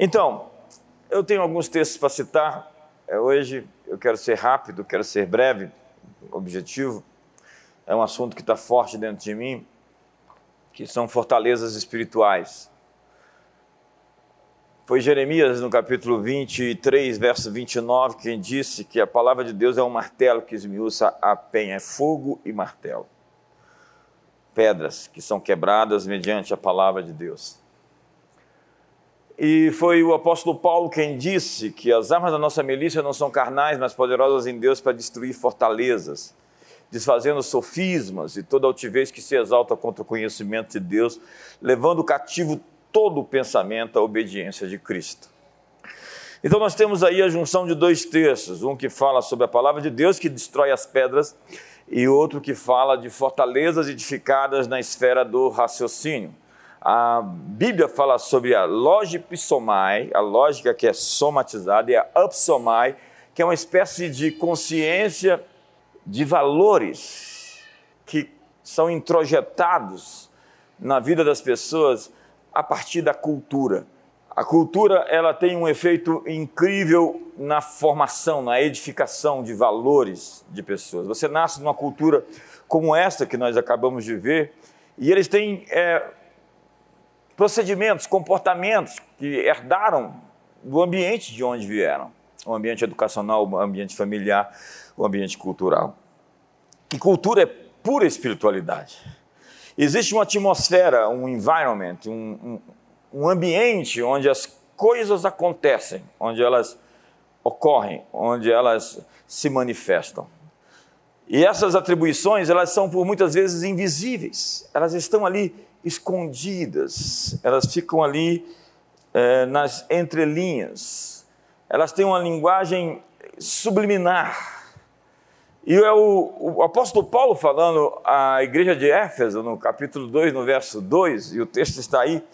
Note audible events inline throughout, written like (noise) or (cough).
Então, eu tenho alguns textos para citar. É, hoje eu quero ser rápido, quero ser breve, objetivo. É um assunto que está forte dentro de mim, que são fortalezas espirituais. Foi Jeremias, no capítulo 23, verso 29, quem disse que a palavra de Deus é um martelo que esmiuça a penha, é fogo e martelo. Pedras que são quebradas mediante a palavra de Deus. E foi o apóstolo Paulo quem disse que as armas da nossa milícia não são carnais, mas poderosas em Deus para destruir fortalezas, desfazendo sofismas e toda altivez que se exalta contra o conhecimento de Deus, levando cativo todo o pensamento à obediência de Cristo. Então nós temos aí a junção de dois textos, um que fala sobre a palavra de Deus que destrói as pedras e outro que fala de fortalezas edificadas na esfera do raciocínio. A Bíblia fala sobre a logipsomai, a lógica que é somatizada, e a upsomai, que é uma espécie de consciência de valores que são introjetados na vida das pessoas a partir da cultura. A cultura ela tem um efeito incrível na formação, na edificação de valores de pessoas. Você nasce numa cultura como essa que nós acabamos de ver e eles têm é, procedimentos, comportamentos que herdaram do ambiente de onde vieram, o ambiente educacional, o ambiente familiar, o ambiente cultural. E cultura é pura espiritualidade. Existe uma atmosfera, um environment, um, um, um ambiente onde as coisas acontecem, onde elas ocorrem, onde elas se manifestam. E essas atribuições, elas são por muitas vezes invisíveis, elas estão ali escondidas, elas ficam ali é, nas entrelinhas, elas têm uma linguagem subliminar. E é o, o, apóstolo Paulo falando à igreja de Éfeso, no capítulo 2, no verso 2, e o texto está aí,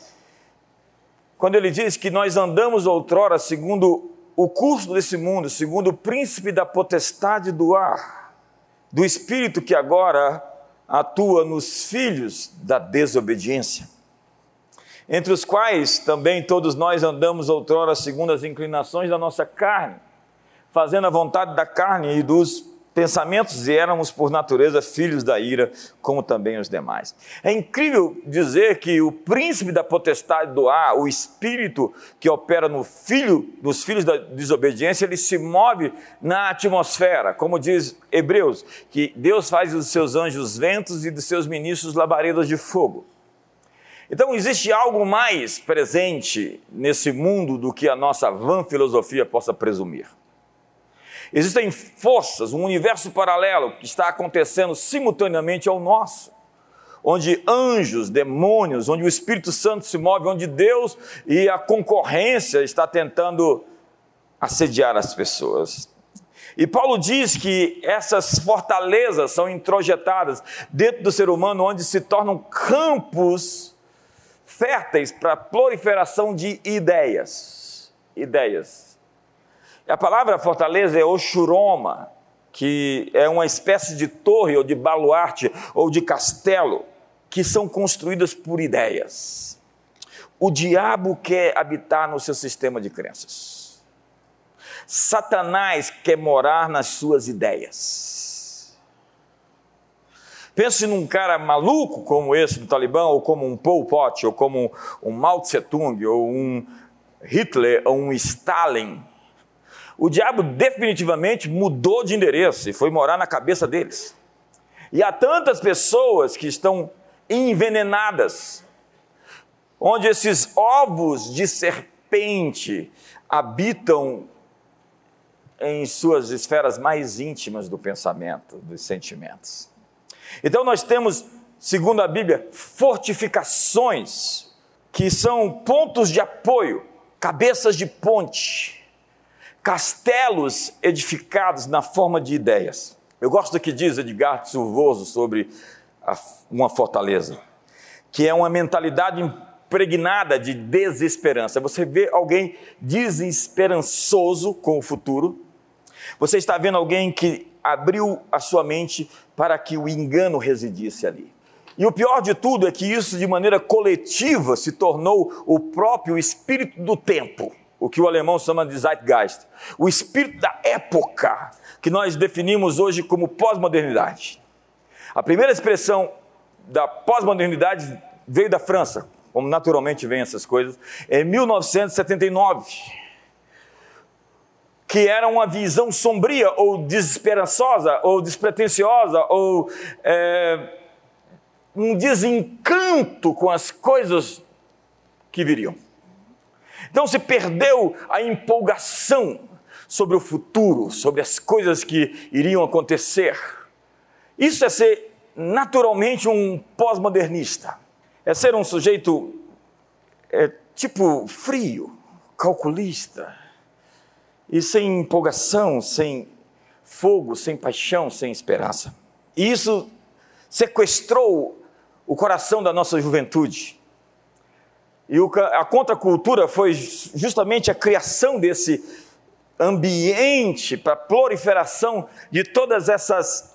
quando ele diz que nós andamos outrora segundo o curso desse mundo, segundo o príncipe da potestade do ar, do espírito que agora atua nos filhos da desobediência, entre os quais também todos nós andamos outrora segundo as inclinações da nossa carne, fazendo a vontade da carne e dos pensamentos éramos por natureza filhos da ira, como também os demais. É incrível dizer que o príncipe da potestade do ar, o espírito que opera no filho, nos filhos da desobediência, ele se move na atmosfera, como diz Hebreus, que Deus faz dos seus anjos ventos e dos seus ministros labaredas de fogo. Então existe algo mais presente nesse mundo do que a nossa vã filosofia possa presumir. Existem forças, um universo paralelo que está acontecendo simultaneamente ao nosso, onde anjos, demônios, onde o Espírito Santo se move, onde Deus e a concorrência está tentando assediar as pessoas. E Paulo diz que essas fortalezas são introjetadas dentro do ser humano, onde se tornam campos férteis para a proliferação de ideias. Ideias. A palavra fortaleza é Oshuroma, que é uma espécie de torre ou de baluarte ou de castelo que são construídas por ideias. O diabo quer habitar no seu sistema de crenças. Satanás quer morar nas suas ideias. Pense num cara maluco como esse do Talibã, ou como um Pol Pot, ou como um Mao Tse Tung, ou um Hitler, ou um Stalin o diabo definitivamente mudou de endereço e foi morar na cabeça deles. E há tantas pessoas que estão envenenadas, onde esses ovos de serpente habitam em suas esferas mais íntimas do pensamento, dos sentimentos. Então nós temos, segundo a Bíblia, fortificações que são pontos de apoio, cabeças de ponte castelos edificados na forma de ideias. Eu gosto do que diz Edgar Silvoso sobre a, uma fortaleza, que é uma mentalidade impregnada de desesperança. Você vê alguém desesperançoso com o futuro, você está vendo alguém que abriu a sua mente para que o engano residisse ali. E o pior de tudo é que isso, de maneira coletiva, se tornou o próprio espírito do tempo, o que o alemão chama de Zeitgeist, o espírito da época, que nós definimos hoje como pós-modernidade. A primeira expressão da pós-modernidade veio da França, como naturalmente vêm essas coisas, em 1979 que era uma visão sombria ou desesperançosa ou despretensiosa ou é, um desencanto com as coisas que viriam. Então se perdeu a empolgação sobre o futuro, sobre as coisas que iriam acontecer. Isso é ser naturalmente um pós-modernista, é ser um sujeito é, tipo frio, calculista, e sem empolgação, sem fogo, sem paixão, sem esperança. E isso sequestrou o coração da nossa juventude. E a contracultura foi justamente a criação desse ambiente para proliferação de todas essas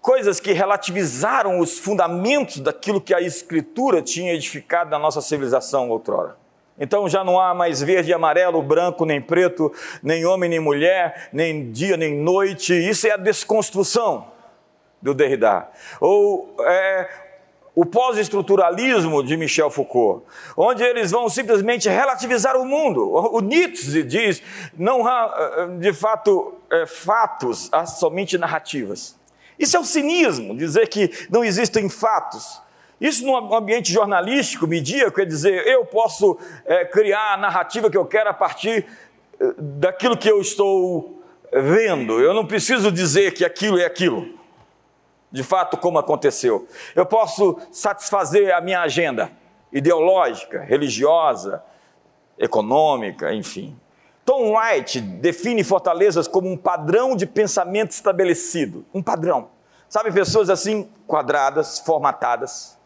coisas que relativizaram os fundamentos daquilo que a Escritura tinha edificado na nossa civilização outrora. Então já não há mais verde, amarelo, branco, nem preto, nem homem, nem mulher, nem dia, nem noite. Isso é a desconstrução do Derrida. Ou é, o pós-estruturalismo de Michel Foucault, onde eles vão simplesmente relativizar o mundo. O Nietzsche diz: não há de fato é, fatos, há somente narrativas. Isso é o cinismo, dizer que não existem fatos. Isso num ambiente jornalístico, medíaco, quer dizer, eu posso é, criar a narrativa que eu quero a partir é, daquilo que eu estou vendo. Eu não preciso dizer que aquilo é aquilo, de fato, como aconteceu. Eu posso satisfazer a minha agenda ideológica, religiosa, econômica, enfim. Tom White define fortalezas como um padrão de pensamento estabelecido. Um padrão. Sabe, pessoas assim, quadradas, formatadas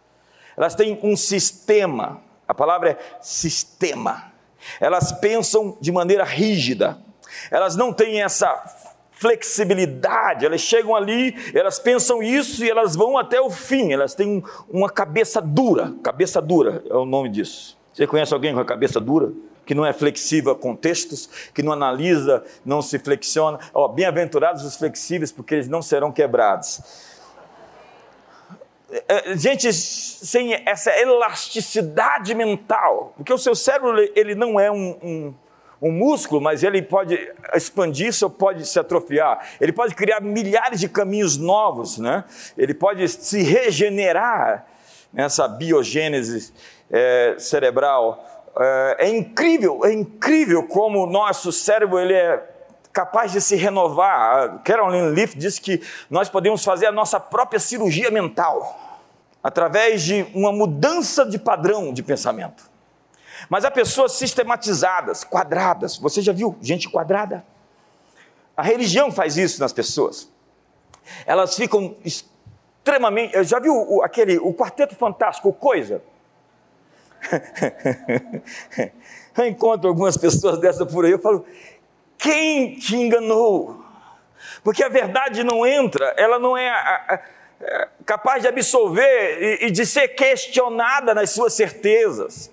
elas têm um sistema, a palavra é sistema. Elas pensam de maneira rígida, elas não têm essa flexibilidade, elas chegam ali, elas pensam isso e elas vão até o fim, elas têm uma cabeça dura, cabeça dura é o nome disso. Você conhece alguém com a cabeça dura? Que não é flexível a contextos, que não analisa, não se flexiona. Oh, Bem-aventurados os flexíveis, porque eles não serão quebrados. É, gente sem essa elasticidade mental, porque o seu cérebro ele não é um, um, um músculo, mas ele pode expandir-se ou pode se atrofiar. Ele pode criar milhares de caminhos novos, né? ele pode se regenerar nessa biogênese é, cerebral. É, é, incrível, é incrível como o nosso cérebro ele é capaz de se renovar. A Carolyn Leaf disse que nós podemos fazer a nossa própria cirurgia mental através de uma mudança de padrão de pensamento. Mas há pessoas sistematizadas, quadradas. Você já viu gente quadrada? A religião faz isso nas pessoas. Elas ficam extremamente. Já viu o, aquele o quarteto fantástico, coisa? (laughs) eu encontro algumas pessoas dessa por aí, eu falo: quem te enganou? Porque a verdade não entra, ela não é. A, a, capaz de absolver e, e de ser questionada nas suas certezas.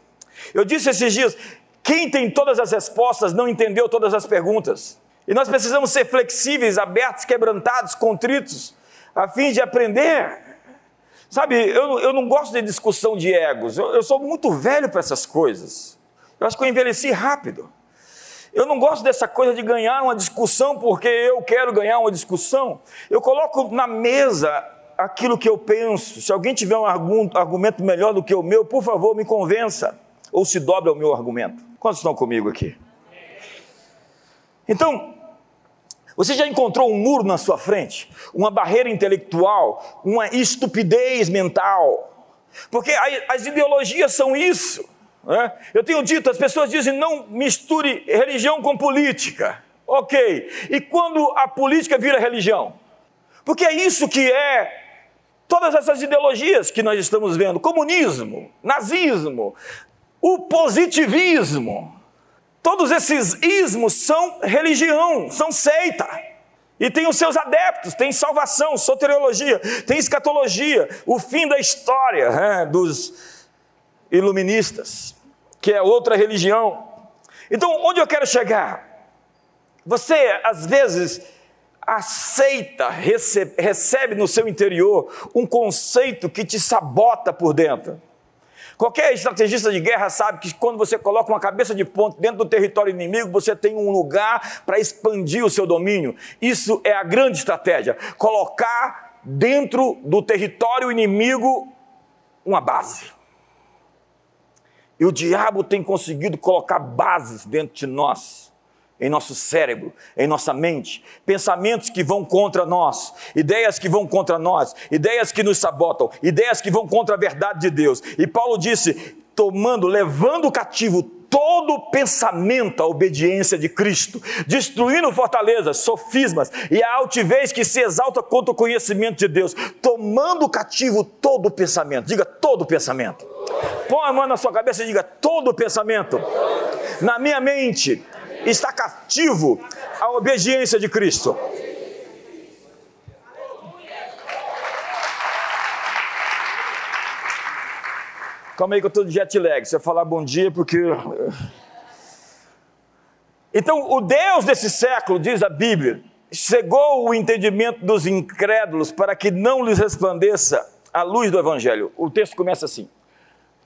Eu disse esses dias: quem tem todas as respostas não entendeu todas as perguntas. E nós precisamos ser flexíveis, abertos, quebrantados, contritos, a fim de aprender. Sabe, eu, eu não gosto de discussão de egos, eu, eu sou muito velho para essas coisas. Eu acho que eu envelheci rápido. Eu não gosto dessa coisa de ganhar uma discussão porque eu quero ganhar uma discussão. Eu coloco na mesa aquilo que eu penso. Se alguém tiver um argumento melhor do que o meu, por favor, me convença. Ou se dobra o meu argumento. Quantos estão comigo aqui? Então, você já encontrou um muro na sua frente? Uma barreira intelectual? Uma estupidez mental? Porque as ideologias são isso. Né? Eu tenho dito, as pessoas dizem não misture religião com política. Ok. E quando a política vira religião? Porque é isso que é todas essas ideologias que nós estamos vendo, comunismo, nazismo, o positivismo, todos esses ismos são religião, são seita. E tem os seus adeptos, tem salvação, soteriologia, tem escatologia, o fim da história né, dos iluministas, que é outra religião. Então, onde eu quero chegar? Você, às vezes, aceita, recebe, recebe no seu interior um conceito que te sabota por dentro. Qualquer estrategista de guerra sabe que quando você coloca uma cabeça de ponto dentro do território inimigo, você tem um lugar para expandir o seu domínio. Isso é a grande estratégia: colocar dentro do território inimigo uma base. E o diabo tem conseguido colocar bases dentro de nós em nosso cérebro, em nossa mente, pensamentos que vão contra nós, ideias que vão contra nós, ideias que nos sabotam, ideias que vão contra a verdade de Deus. E Paulo disse: tomando, levando cativo todo pensamento à obediência de Cristo, destruindo fortalezas, sofismas e a altivez que se exalta contra o conhecimento de Deus, tomando cativo todo pensamento. Diga todo pensamento. Põe a mão na sua cabeça e diga todo pensamento. Na minha mente está cativo à obediência de Cristo. Calma aí que eu estou de jet lag. Você falar bom dia porque. Então, o Deus desse século, diz a Bíblia, cegou o entendimento dos incrédulos para que não lhes resplandeça a luz do Evangelho. O texto começa assim: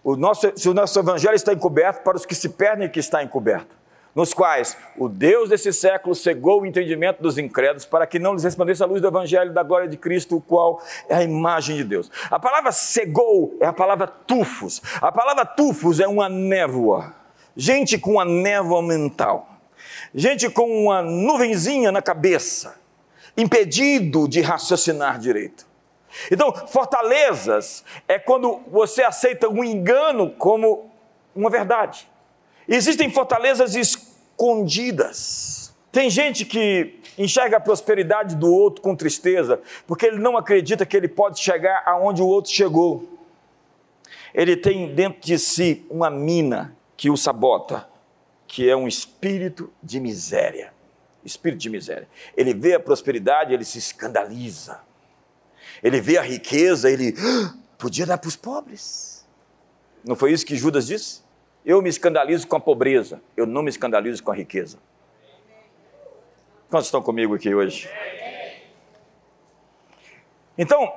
o nosso, se o nosso Evangelho está encoberto, para os que se perdem, que está encoberto nos quais o Deus desse século cegou o entendimento dos incrédulos para que não lhes resplandesse a luz do Evangelho da glória de Cristo, o qual é a imagem de Deus. A palavra cegou é a palavra tufos. A palavra tufos é uma névoa. Gente com uma névoa mental. Gente com uma nuvenzinha na cabeça, impedido de raciocinar direito. Então, fortalezas é quando você aceita um engano como uma verdade. Existem fortalezas escondidas. Tem gente que enxerga a prosperidade do outro com tristeza, porque ele não acredita que ele pode chegar aonde o outro chegou. Ele tem dentro de si uma mina que o sabota, que é um espírito de miséria. Espírito de miséria. Ele vê a prosperidade, ele se escandaliza. Ele vê a riqueza, ele ah, podia dar para os pobres. Não foi isso que Judas disse? Eu me escandalizo com a pobreza, eu não me escandalizo com a riqueza. Quantos estão comigo aqui hoje? Então,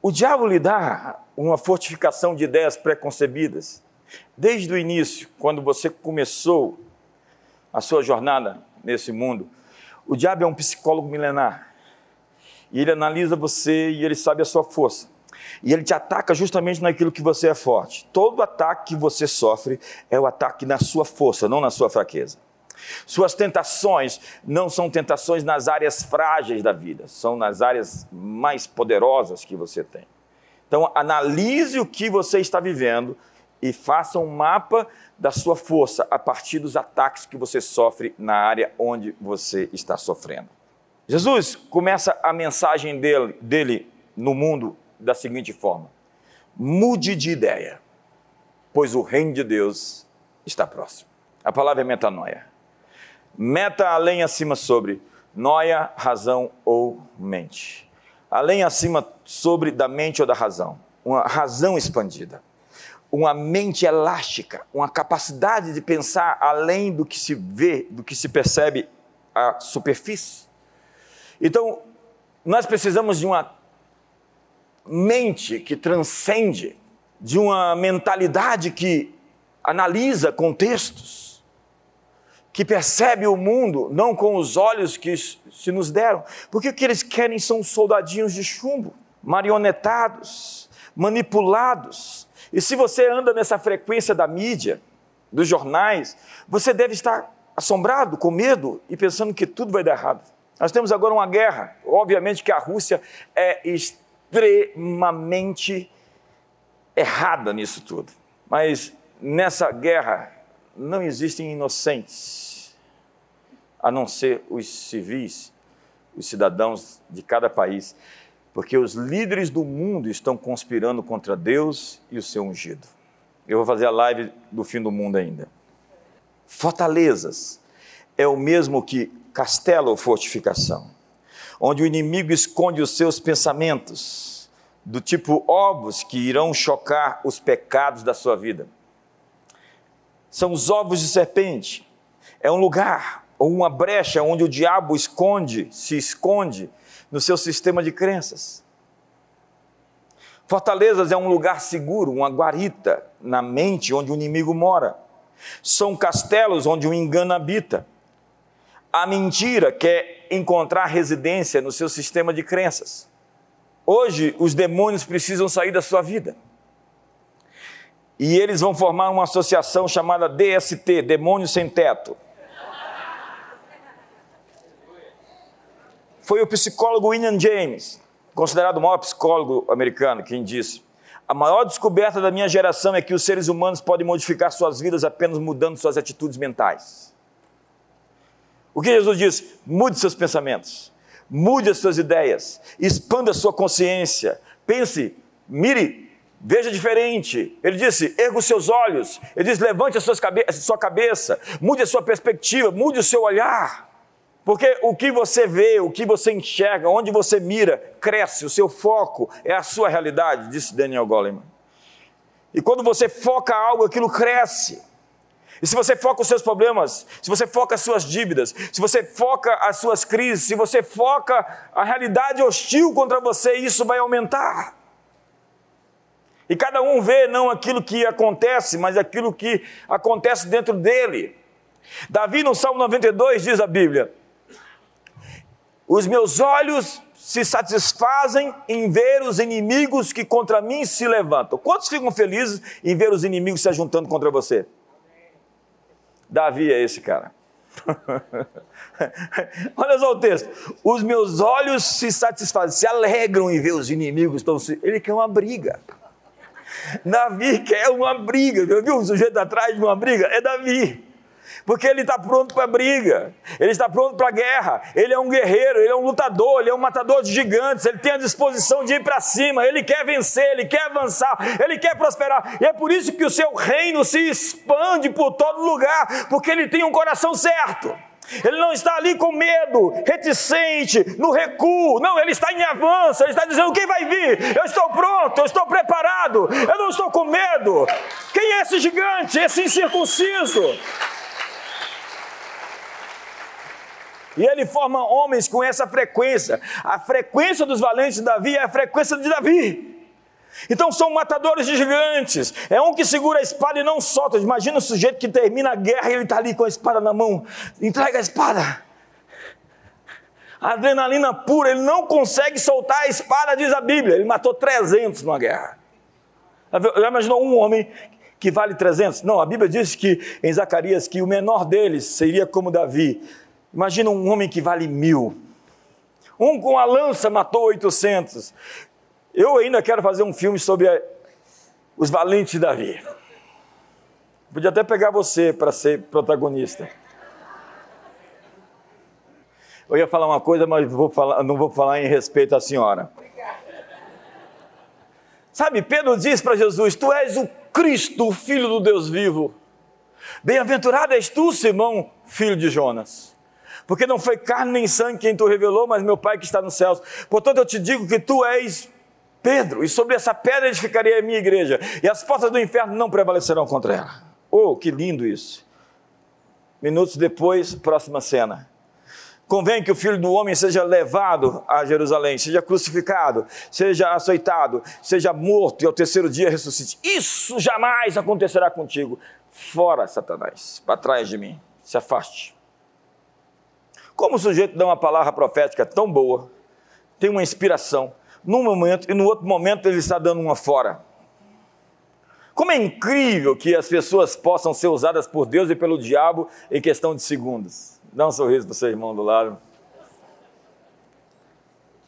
o diabo lhe dá uma fortificação de ideias preconcebidas. Desde o início, quando você começou a sua jornada nesse mundo, o diabo é um psicólogo milenar. E ele analisa você e ele sabe a sua força. E ele te ataca justamente naquilo que você é forte. Todo ataque que você sofre é o ataque na sua força, não na sua fraqueza. Suas tentações não são tentações nas áreas frágeis da vida, são nas áreas mais poderosas que você tem. Então, analise o que você está vivendo e faça um mapa da sua força a partir dos ataques que você sofre na área onde você está sofrendo. Jesus começa a mensagem dele, dele no mundo da seguinte forma: mude de ideia, pois o reino de Deus está próximo. A palavra é metanoia. Meta além acima sobre, noia, razão ou mente. Além acima sobre da mente ou da razão. Uma razão expandida. Uma mente elástica, uma capacidade de pensar além do que se vê, do que se percebe a superfície. Então, nós precisamos de uma mente que transcende, de uma mentalidade que analisa contextos, que percebe o mundo não com os olhos que se nos deram, porque o que eles querem são soldadinhos de chumbo, marionetados, manipulados. E se você anda nessa frequência da mídia, dos jornais, você deve estar assombrado, com medo e pensando que tudo vai dar errado. Nós temos agora uma guerra. Obviamente que a Rússia é extremamente errada nisso tudo. Mas nessa guerra não existem inocentes, a não ser os civis, os cidadãos de cada país, porque os líderes do mundo estão conspirando contra Deus e o seu ungido. Eu vou fazer a live do fim do mundo ainda. Fortalezas é o mesmo que castelo ou fortificação, onde o inimigo esconde os seus pensamentos, do tipo ovos que irão chocar os pecados da sua vida. São os ovos de serpente. É um lugar ou uma brecha onde o diabo esconde, se esconde no seu sistema de crenças. Fortalezas é um lugar seguro, uma guarita na mente onde o inimigo mora. São castelos onde o engano habita. A mentira quer encontrar residência no seu sistema de crenças. Hoje, os demônios precisam sair da sua vida. E eles vão formar uma associação chamada DST Demônio Sem Teto. Foi o psicólogo William James, considerado o maior psicólogo americano, quem disse: A maior descoberta da minha geração é que os seres humanos podem modificar suas vidas apenas mudando suas atitudes mentais. O que Jesus diz? Mude seus pensamentos, mude as suas ideias, expanda a sua consciência, pense, mire, veja diferente. Ele disse: erga os seus olhos, ele diz: levante a, sua cabeça, mude a sua perspectiva, mude o seu olhar. Porque o que você vê, o que você enxerga, onde você mira, cresce, o seu foco é a sua realidade, disse Daniel Goleman. E quando você foca algo, aquilo cresce. E se você foca os seus problemas, se você foca as suas dívidas, se você foca as suas crises, se você foca a realidade hostil contra você, isso vai aumentar. E cada um vê não aquilo que acontece, mas aquilo que acontece dentro dele. Davi, no Salmo 92, diz a Bíblia: Os meus olhos se satisfazem em ver os inimigos que contra mim se levantam. Quantos ficam felizes em ver os inimigos se ajuntando contra você? Davi é esse cara. (laughs) Olha só o texto. Os meus olhos se satisfazem, se alegram em ver os inimigos. Estão se... Ele quer uma briga. Davi quer uma briga. Viu o sujeito atrás de uma briga? É Davi porque ele está pronto para briga, ele está pronto para guerra, ele é um guerreiro, ele é um lutador, ele é um matador de gigantes, ele tem a disposição de ir para cima, ele quer vencer, ele quer avançar, ele quer prosperar, e é por isso que o seu reino se expande por todo lugar, porque ele tem um coração certo. Ele não está ali com medo, reticente, no recuo. Não, ele está em avanço. Ele está dizendo: quem vai vir? Eu estou pronto, eu estou preparado. Eu não estou com medo. Quem é esse gigante, esse incircunciso? E ele forma homens com essa frequência. A frequência dos valentes de Davi é a frequência de Davi. Então são matadores de gigantes. É um que segura a espada e não solta. Imagina o sujeito que termina a guerra e ele está ali com a espada na mão. Entrega a espada. Adrenalina pura, ele não consegue soltar a espada, diz a Bíblia. Ele matou 300 numa guerra. Já imaginou um homem que vale 300? Não, a Bíblia diz que em Zacarias que o menor deles seria como Davi. Imagina um homem que vale mil. Um com a lança matou 800. Eu ainda quero fazer um filme sobre a, os valentes de Davi. Podia até pegar você para ser protagonista. Eu ia falar uma coisa, mas vou falar, não vou falar em respeito à senhora. Sabe, Pedro diz para Jesus: Tu és o Cristo, o Filho do Deus vivo. Bem-aventurado és tu, Simão, filho de Jonas porque não foi carne nem sangue quem tu revelou, mas meu Pai que está nos céus. Portanto, eu te digo que tu és Pedro, e sobre essa pedra edificarei a minha igreja, e as portas do inferno não prevalecerão contra ela. Oh, que lindo isso! Minutos depois, próxima cena. Convém que o filho do homem seja levado a Jerusalém, seja crucificado, seja açoitado, seja morto e ao terceiro dia ressuscite. Isso jamais acontecerá contigo. Fora, Satanás, para trás de mim, se afaste. Como o sujeito dá uma palavra profética tão boa, tem uma inspiração, num momento e no outro momento ele está dando uma fora. Como é incrível que as pessoas possam ser usadas por Deus e pelo diabo em questão de segundos. Dá um sorriso para o seu irmão do lado.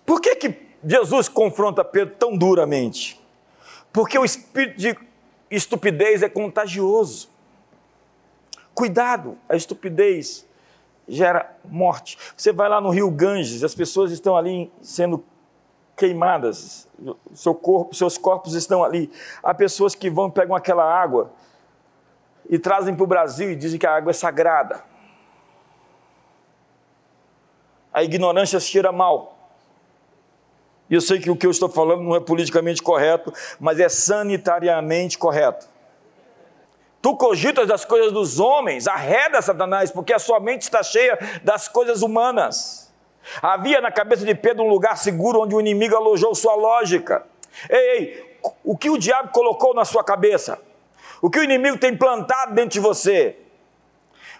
Por que, que Jesus confronta Pedro tão duramente? Porque o espírito de estupidez é contagioso. Cuidado, a estupidez gera morte. Você vai lá no rio Ganges, as pessoas estão ali sendo queimadas, seu corpo, seus corpos estão ali. Há pessoas que vão pegam aquela água e trazem para o Brasil e dizem que a água é sagrada. A ignorância cheira mal. E eu sei que o que eu estou falando não é politicamente correto, mas é sanitariamente correto. Tu cogitas das coisas dos homens, arreda Satanás, porque a sua mente está cheia das coisas humanas. Havia na cabeça de Pedro um lugar seguro onde o inimigo alojou sua lógica. Ei, ei, o que o diabo colocou na sua cabeça? O que o inimigo tem plantado dentro de você?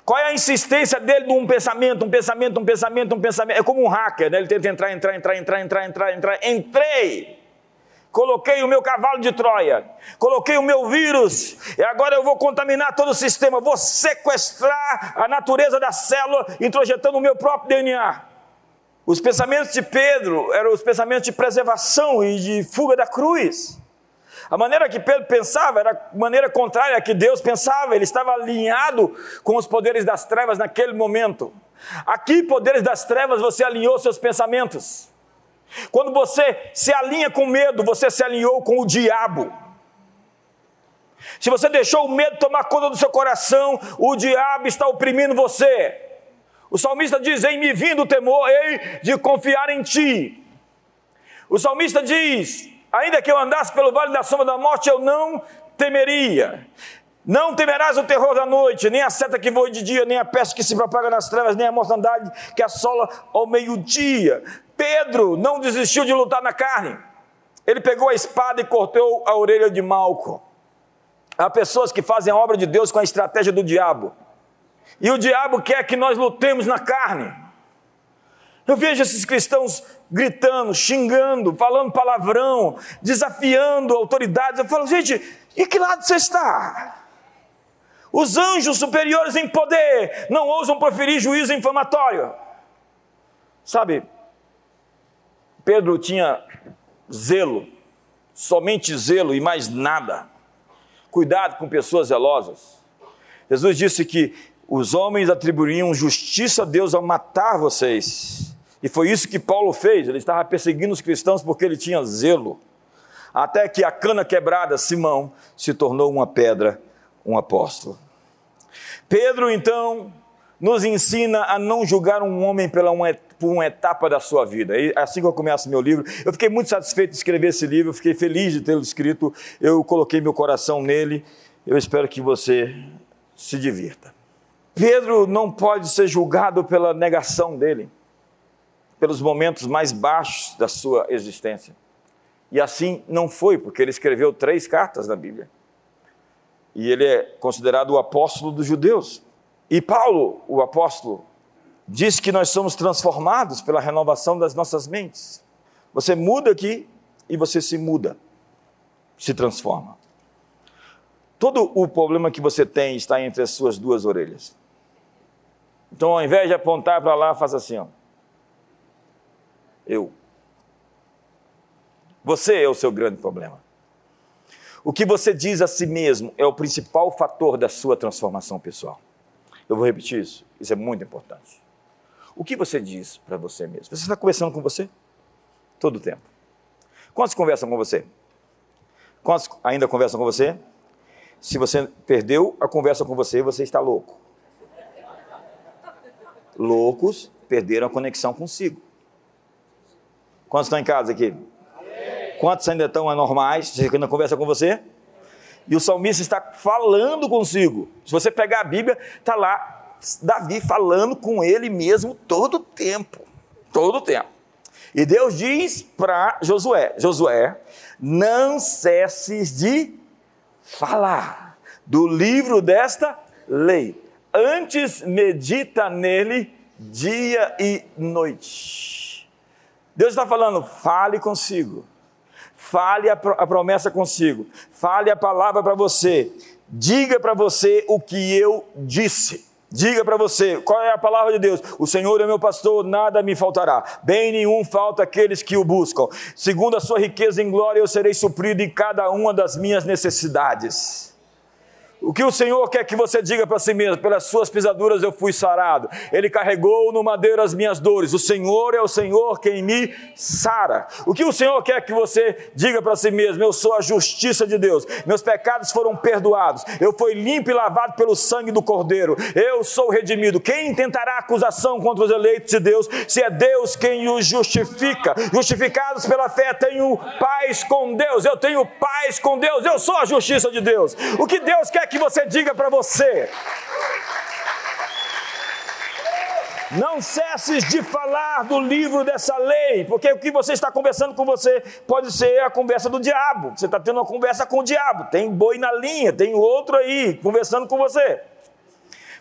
Qual é a insistência dele num pensamento, um pensamento, um pensamento, um pensamento? É como um hacker, né? Ele tenta entrar, entrar, entrar, entrar, entrar, entrar, entrar. Entrei! Coloquei o meu cavalo de Troia, coloquei o meu vírus, e agora eu vou contaminar todo o sistema, vou sequestrar a natureza da célula, introjetando o meu próprio DNA. Os pensamentos de Pedro eram os pensamentos de preservação e de fuga da cruz. A maneira que Pedro pensava era a maneira contrária à que Deus pensava, ele estava alinhado com os poderes das trevas naquele momento. Aqui, poderes das trevas, você alinhou seus pensamentos. Quando você se alinha com medo, você se alinhou com o diabo. Se você deixou o medo tomar conta do seu coração, o diabo está oprimindo você. O salmista diz: Em me vindo o temor, hei de confiar em ti. O salmista diz: Ainda que eu andasse pelo vale da sombra da morte, eu não temeria. Não temerás o terror da noite, nem a seta que voa de dia, nem a peste que se propaga nas trevas, nem a mortandade que assola ao meio-dia. Pedro não desistiu de lutar na carne. Ele pegou a espada e cortou a orelha de Malco. Há pessoas que fazem a obra de Deus com a estratégia do diabo. E o diabo quer que nós lutemos na carne. Eu vejo esses cristãos gritando, xingando, falando palavrão, desafiando autoridades. Eu falo, gente, e que lado você está? Os anjos superiores em poder não ousam proferir juízo infamatório. Sabe, Pedro tinha zelo, somente zelo e mais nada. Cuidado com pessoas zelosas. Jesus disse que os homens atribuíam justiça a Deus ao matar vocês. E foi isso que Paulo fez, ele estava perseguindo os cristãos porque ele tinha zelo. Até que a cana quebrada, Simão, se tornou uma pedra, um apóstolo. Pedro, então, nos ensina a não julgar um homem pela uma, por uma etapa da sua vida. E assim que eu começo meu livro, eu fiquei muito satisfeito de escrever esse livro, fiquei feliz de tê-lo escrito, eu coloquei meu coração nele, eu espero que você se divirta. Pedro não pode ser julgado pela negação dele pelos momentos mais baixos da sua existência. E assim não foi, porque ele escreveu três cartas na Bíblia. E ele é considerado o apóstolo dos judeus. E Paulo, o apóstolo, diz que nós somos transformados pela renovação das nossas mentes. Você muda aqui e você se muda, se transforma. Todo o problema que você tem está entre as suas duas orelhas. Então, ao invés de apontar para lá, faça assim, ó. Eu. Você é o seu grande problema. O que você diz a si mesmo é o principal fator da sua transformação pessoal. Eu vou repetir isso, isso é muito importante. O que você diz para você mesmo? Você está conversando com você? Todo o tempo. Quantos conversam com você? Quantos ainda conversam com você? Se você perdeu a conversa com você, você está louco. Loucos perderam a conexão consigo. Quantos estão em casa aqui? Quantos ainda estão anormais? Você ainda conversa com você? E o salmista está falando consigo. Se você pegar a Bíblia, está lá Davi falando com ele mesmo todo o tempo. Todo o tempo. E Deus diz para Josué: Josué, não cesses de falar do livro desta lei. Antes medita nele dia e noite. Deus está falando, fale consigo, fale a, a promessa consigo, fale a palavra para você, diga para você o que eu disse. Diga para você, qual é a palavra de Deus? O Senhor é meu pastor, nada me faltará. Bem nenhum falta aqueles que o buscam. Segundo a sua riqueza em glória, eu serei suprido em cada uma das minhas necessidades. O que o Senhor quer que você diga para si mesmo? Pelas suas pisaduras eu fui sarado. Ele carregou no madeiro as minhas dores. O Senhor é o Senhor quem me sara. O que o Senhor quer que você diga para si mesmo? Eu sou a justiça de Deus. Meus pecados foram perdoados. Eu fui limpo e lavado pelo sangue do Cordeiro. Eu sou redimido. Quem intentará acusação contra os eleitos de Deus? Se é Deus quem os justifica. Justificados pela fé, tenho paz com Deus. Eu tenho paz com Deus. Eu sou a justiça de Deus. O que Deus quer que que você diga para você. Não cesses de falar do livro dessa lei, porque o que você está conversando com você pode ser a conversa do diabo. Você está tendo uma conversa com o diabo. Tem boi na linha, tem outro aí conversando com você.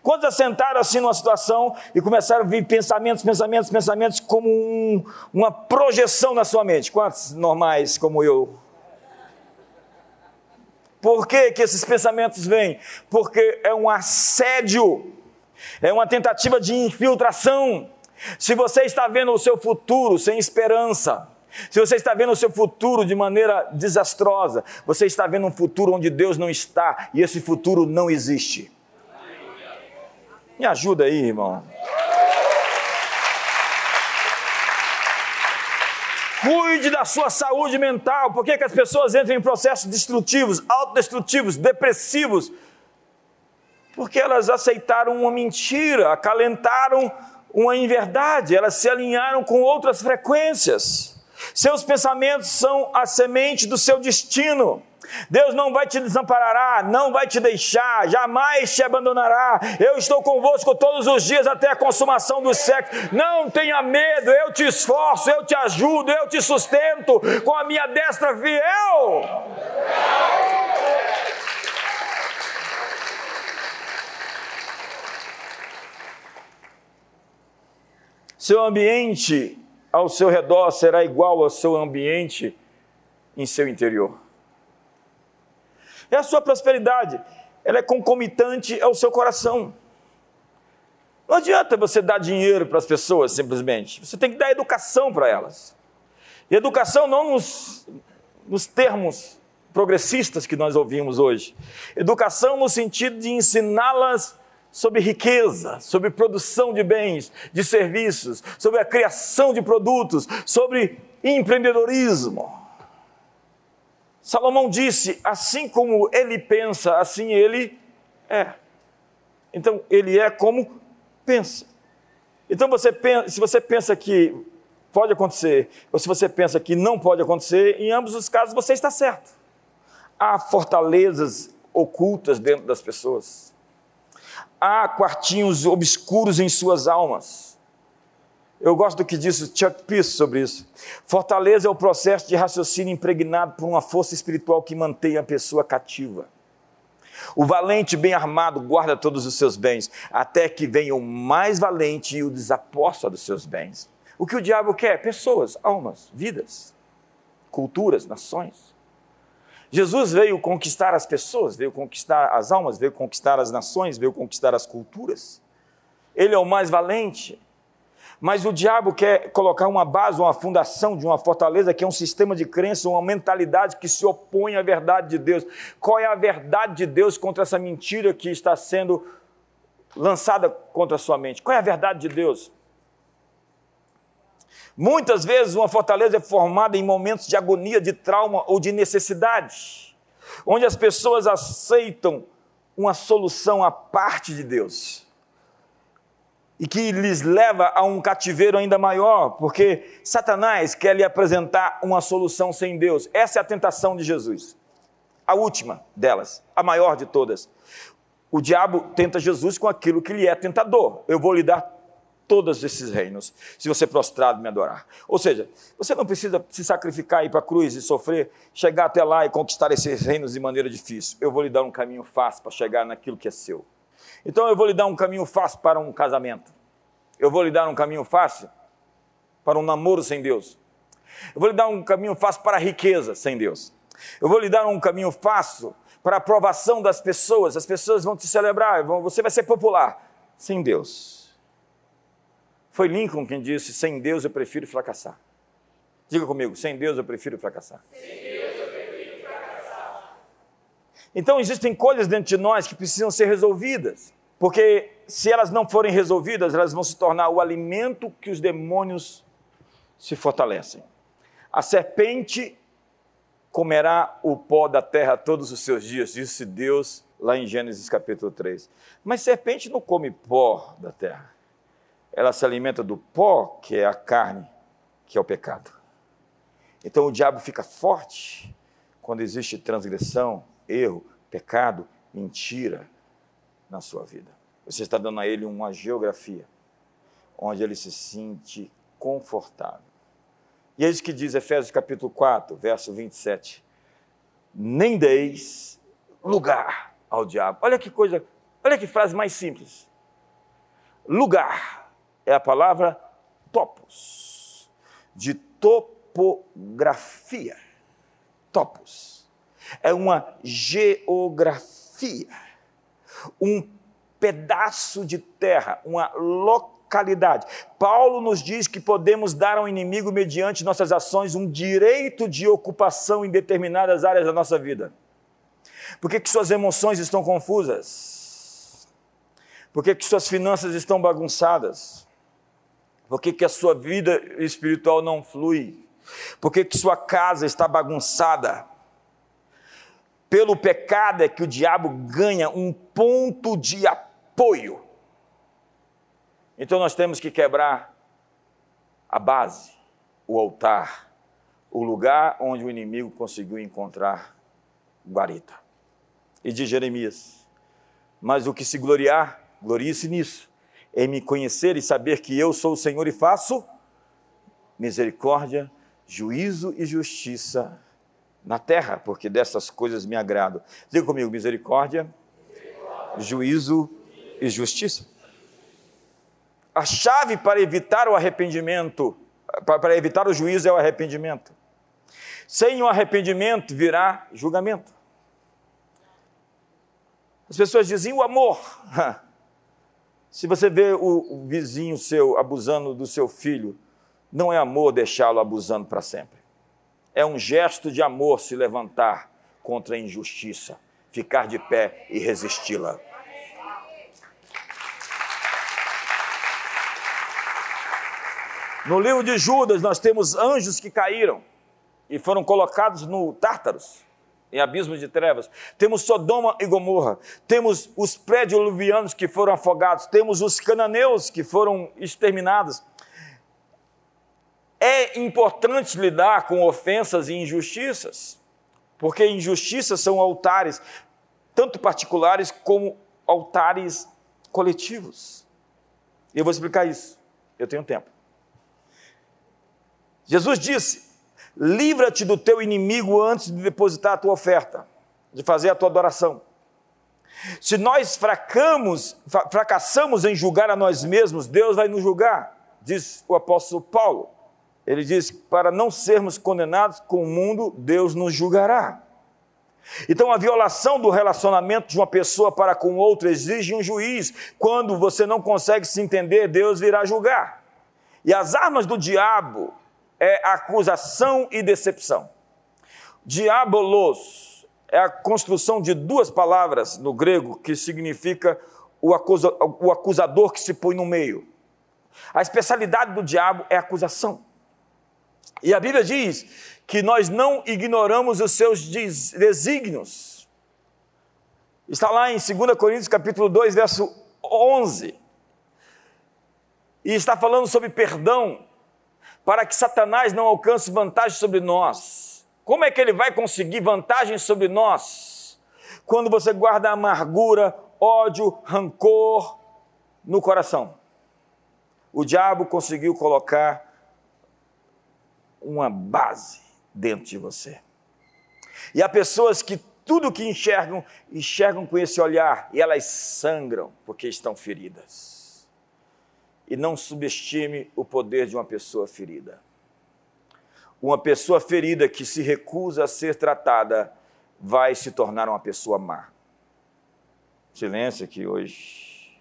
Quantos assentaram assim numa situação e começaram a vir pensamentos, pensamentos, pensamentos como um, uma projeção na sua mente? Quantos normais como eu por que, que esses pensamentos vêm? Porque é um assédio, é uma tentativa de infiltração. Se você está vendo o seu futuro sem esperança, se você está vendo o seu futuro de maneira desastrosa, você está vendo um futuro onde Deus não está e esse futuro não existe. Me ajuda aí, irmão. Cuide da sua saúde mental. Por que, que as pessoas entram em processos destrutivos, autodestrutivos, depressivos? Porque elas aceitaram uma mentira, acalentaram uma inverdade, elas se alinharam com outras frequências. Seus pensamentos são a semente do seu destino. Deus não vai te desamparará, não vai te deixar, jamais te abandonará. Eu estou convosco todos os dias até a consumação dos séculos. Não tenha medo, eu te esforço, eu te ajudo, eu te sustento com a minha destra fiel. Seu ambiente ao seu redor será igual ao seu ambiente em seu interior. É a sua prosperidade, ela é concomitante ao seu coração. Não adianta você dar dinheiro para as pessoas simplesmente, você tem que dar educação para elas. E educação não nos, nos termos progressistas que nós ouvimos hoje. Educação no sentido de ensiná-las sobre riqueza, sobre produção de bens, de serviços, sobre a criação de produtos, sobre empreendedorismo. Salomão disse: assim como ele pensa, assim ele é. Então, ele é como pensa. Então, você pensa, se você pensa que pode acontecer, ou se você pensa que não pode acontecer, em ambos os casos você está certo. Há fortalezas ocultas dentro das pessoas. Há quartinhos obscuros em suas almas eu gosto do que disse Chuck Peace sobre isso. Fortaleza é o processo de raciocínio impregnado por uma força espiritual que mantém a pessoa cativa. O valente bem armado guarda todos os seus bens, até que venha o mais valente e o desaposta dos seus bens. O que o diabo quer? Pessoas, almas, vidas, culturas, nações. Jesus veio conquistar as pessoas, veio conquistar as almas, veio conquistar as nações, veio conquistar as culturas. Ele é o mais valente, mas o diabo quer colocar uma base, uma fundação de uma fortaleza que é um sistema de crença, uma mentalidade que se opõe à verdade de Deus. Qual é a verdade de Deus contra essa mentira que está sendo lançada contra a sua mente? Qual é a verdade de Deus? Muitas vezes uma fortaleza é formada em momentos de agonia, de trauma ou de necessidade, onde as pessoas aceitam uma solução à parte de Deus e que lhes leva a um cativeiro ainda maior, porque Satanás quer lhe apresentar uma solução sem Deus. Essa é a tentação de Jesus. A última delas, a maior de todas. O diabo tenta Jesus com aquilo que lhe é tentador. Eu vou lhe dar todos esses reinos, se você prostrado me adorar. Ou seja, você não precisa se sacrificar, ir para a cruz e sofrer, chegar até lá e conquistar esses reinos de maneira difícil. Eu vou lhe dar um caminho fácil para chegar naquilo que é seu. Então eu vou lhe dar um caminho fácil para um casamento. Eu vou lhe dar um caminho fácil para um namoro sem Deus. Eu vou lhe dar um caminho fácil para a riqueza sem Deus. Eu vou lhe dar um caminho fácil para a aprovação das pessoas. As pessoas vão te celebrar, você vai ser popular sem Deus. Foi Lincoln quem disse: sem Deus eu prefiro fracassar. Diga comigo: sem Deus eu prefiro fracassar. Sem Deus eu prefiro fracassar. Então existem coisas dentro de nós que precisam ser resolvidas, porque se elas não forem resolvidas, elas vão se tornar o alimento que os demônios se fortalecem. A serpente comerá o pó da terra todos os seus dias, disse Deus lá em Gênesis capítulo 3. Mas serpente não come pó da terra. Ela se alimenta do pó, que é a carne, que é o pecado. Então o diabo fica forte quando existe transgressão, erro, pecado, mentira na sua vida. Você está dando a ele uma geografia onde ele se sente confortável. E é isso que diz Efésios capítulo 4, verso 27. Nem deis lugar ao diabo. Olha que coisa, olha que frase mais simples. Lugar é a palavra topos, de topografia. Topos. É uma geografia, um pedaço de terra, uma localidade. Paulo nos diz que podemos dar ao inimigo, mediante nossas ações, um direito de ocupação em determinadas áreas da nossa vida. Por que, que suas emoções estão confusas? Por que, que suas finanças estão bagunçadas? Por que, que a sua vida espiritual não flui? Por que, que sua casa está bagunçada? Pelo pecado é que o diabo ganha um ponto de apoio. Então nós temos que quebrar a base, o altar, o lugar onde o inimigo conseguiu encontrar guarita e de Jeremias. Mas o que se gloriar, glorie-se nisso, em me conhecer e saber que eu sou o Senhor e faço misericórdia, juízo e justiça na terra, porque dessas coisas me agrado. Diga comigo: misericórdia, misericórdia. juízo e justiça. A chave para evitar o arrependimento, para evitar o juízo é o arrependimento. Sem o arrependimento virá julgamento. As pessoas dizem o amor. (laughs) Se você vê o vizinho seu abusando do seu filho, não é amor deixá-lo abusando para sempre. É um gesto de amor se levantar contra a injustiça, ficar de pé e resisti-la. No livro de Judas, nós temos anjos que caíram e foram colocados no Tártaros em abismos de trevas. Temos Sodoma e Gomorra. Temos os pré-diluvianos que foram afogados. Temos os cananeus que foram exterminados. É importante lidar com ofensas e injustiças, porque injustiças são altares, tanto particulares como altares coletivos. Eu vou explicar isso. Eu tenho tempo. Jesus disse: Livra-te do teu inimigo antes de depositar a tua oferta, de fazer a tua adoração. Se nós fracamos, fracassamos em julgar a nós mesmos, Deus vai nos julgar, diz o apóstolo Paulo. Ele diz: para não sermos condenados com o mundo, Deus nos julgará. Então, a violação do relacionamento de uma pessoa para com outra exige um juiz. Quando você não consegue se entender, Deus virá julgar. E as armas do diabo é acusação e decepção. Diabolos é a construção de duas palavras no grego que significa o, acusa, o acusador que se põe no meio. A especialidade do diabo é acusação. E a Bíblia diz que nós não ignoramos os seus desígnios. Está lá em 2 Coríntios capítulo 2, verso 11. E está falando sobre perdão para que Satanás não alcance vantagem sobre nós. Como é que ele vai conseguir vantagem sobre nós? Quando você guarda amargura, ódio, rancor no coração. O diabo conseguiu colocar uma base dentro de você. E há pessoas que tudo que enxergam, enxergam com esse olhar e elas sangram porque estão feridas e não subestime o poder de uma pessoa ferida. Uma pessoa ferida que se recusa a ser tratada vai se tornar uma pessoa má. Silêncio aqui hoje.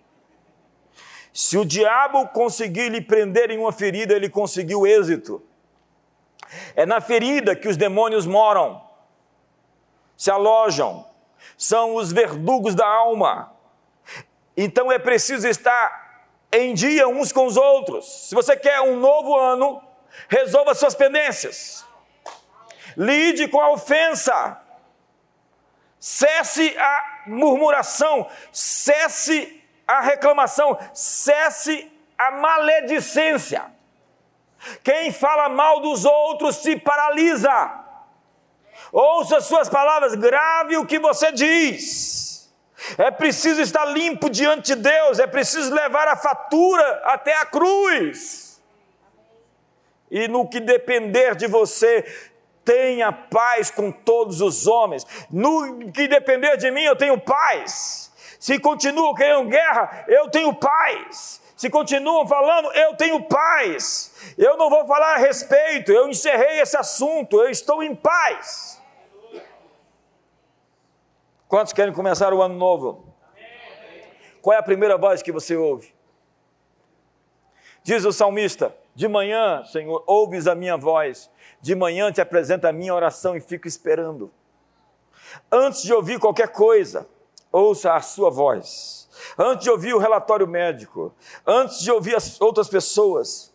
Se o diabo conseguir lhe prender em uma ferida, ele conseguiu êxito. É na ferida que os demônios moram, se alojam. são os verdugos da alma. Então é preciso estar em dia uns com os outros. Se você quer um novo ano, resolva suas pendências. Lide com a ofensa. Cesse a murmuração, cesse a reclamação, cesse a maledicência. Quem fala mal dos outros se paralisa. Ouça suas palavras, grave o que você diz. É preciso estar limpo diante de Deus, é preciso levar a fatura até a cruz. E no que depender de você, tenha paz com todos os homens. No que depender de mim, eu tenho paz. Se continuam querendo guerra, eu tenho paz. Se continuam falando, eu tenho paz. Eu não vou falar a respeito, eu encerrei esse assunto, eu estou em paz. Quantos querem começar o ano novo? Qual é a primeira voz que você ouve? Diz o salmista: De manhã, Senhor, ouves a minha voz de manhã te apresento a minha oração e fico esperando. Antes de ouvir qualquer coisa, ouça a sua voz. Antes de ouvir o relatório médico, antes de ouvir as outras pessoas,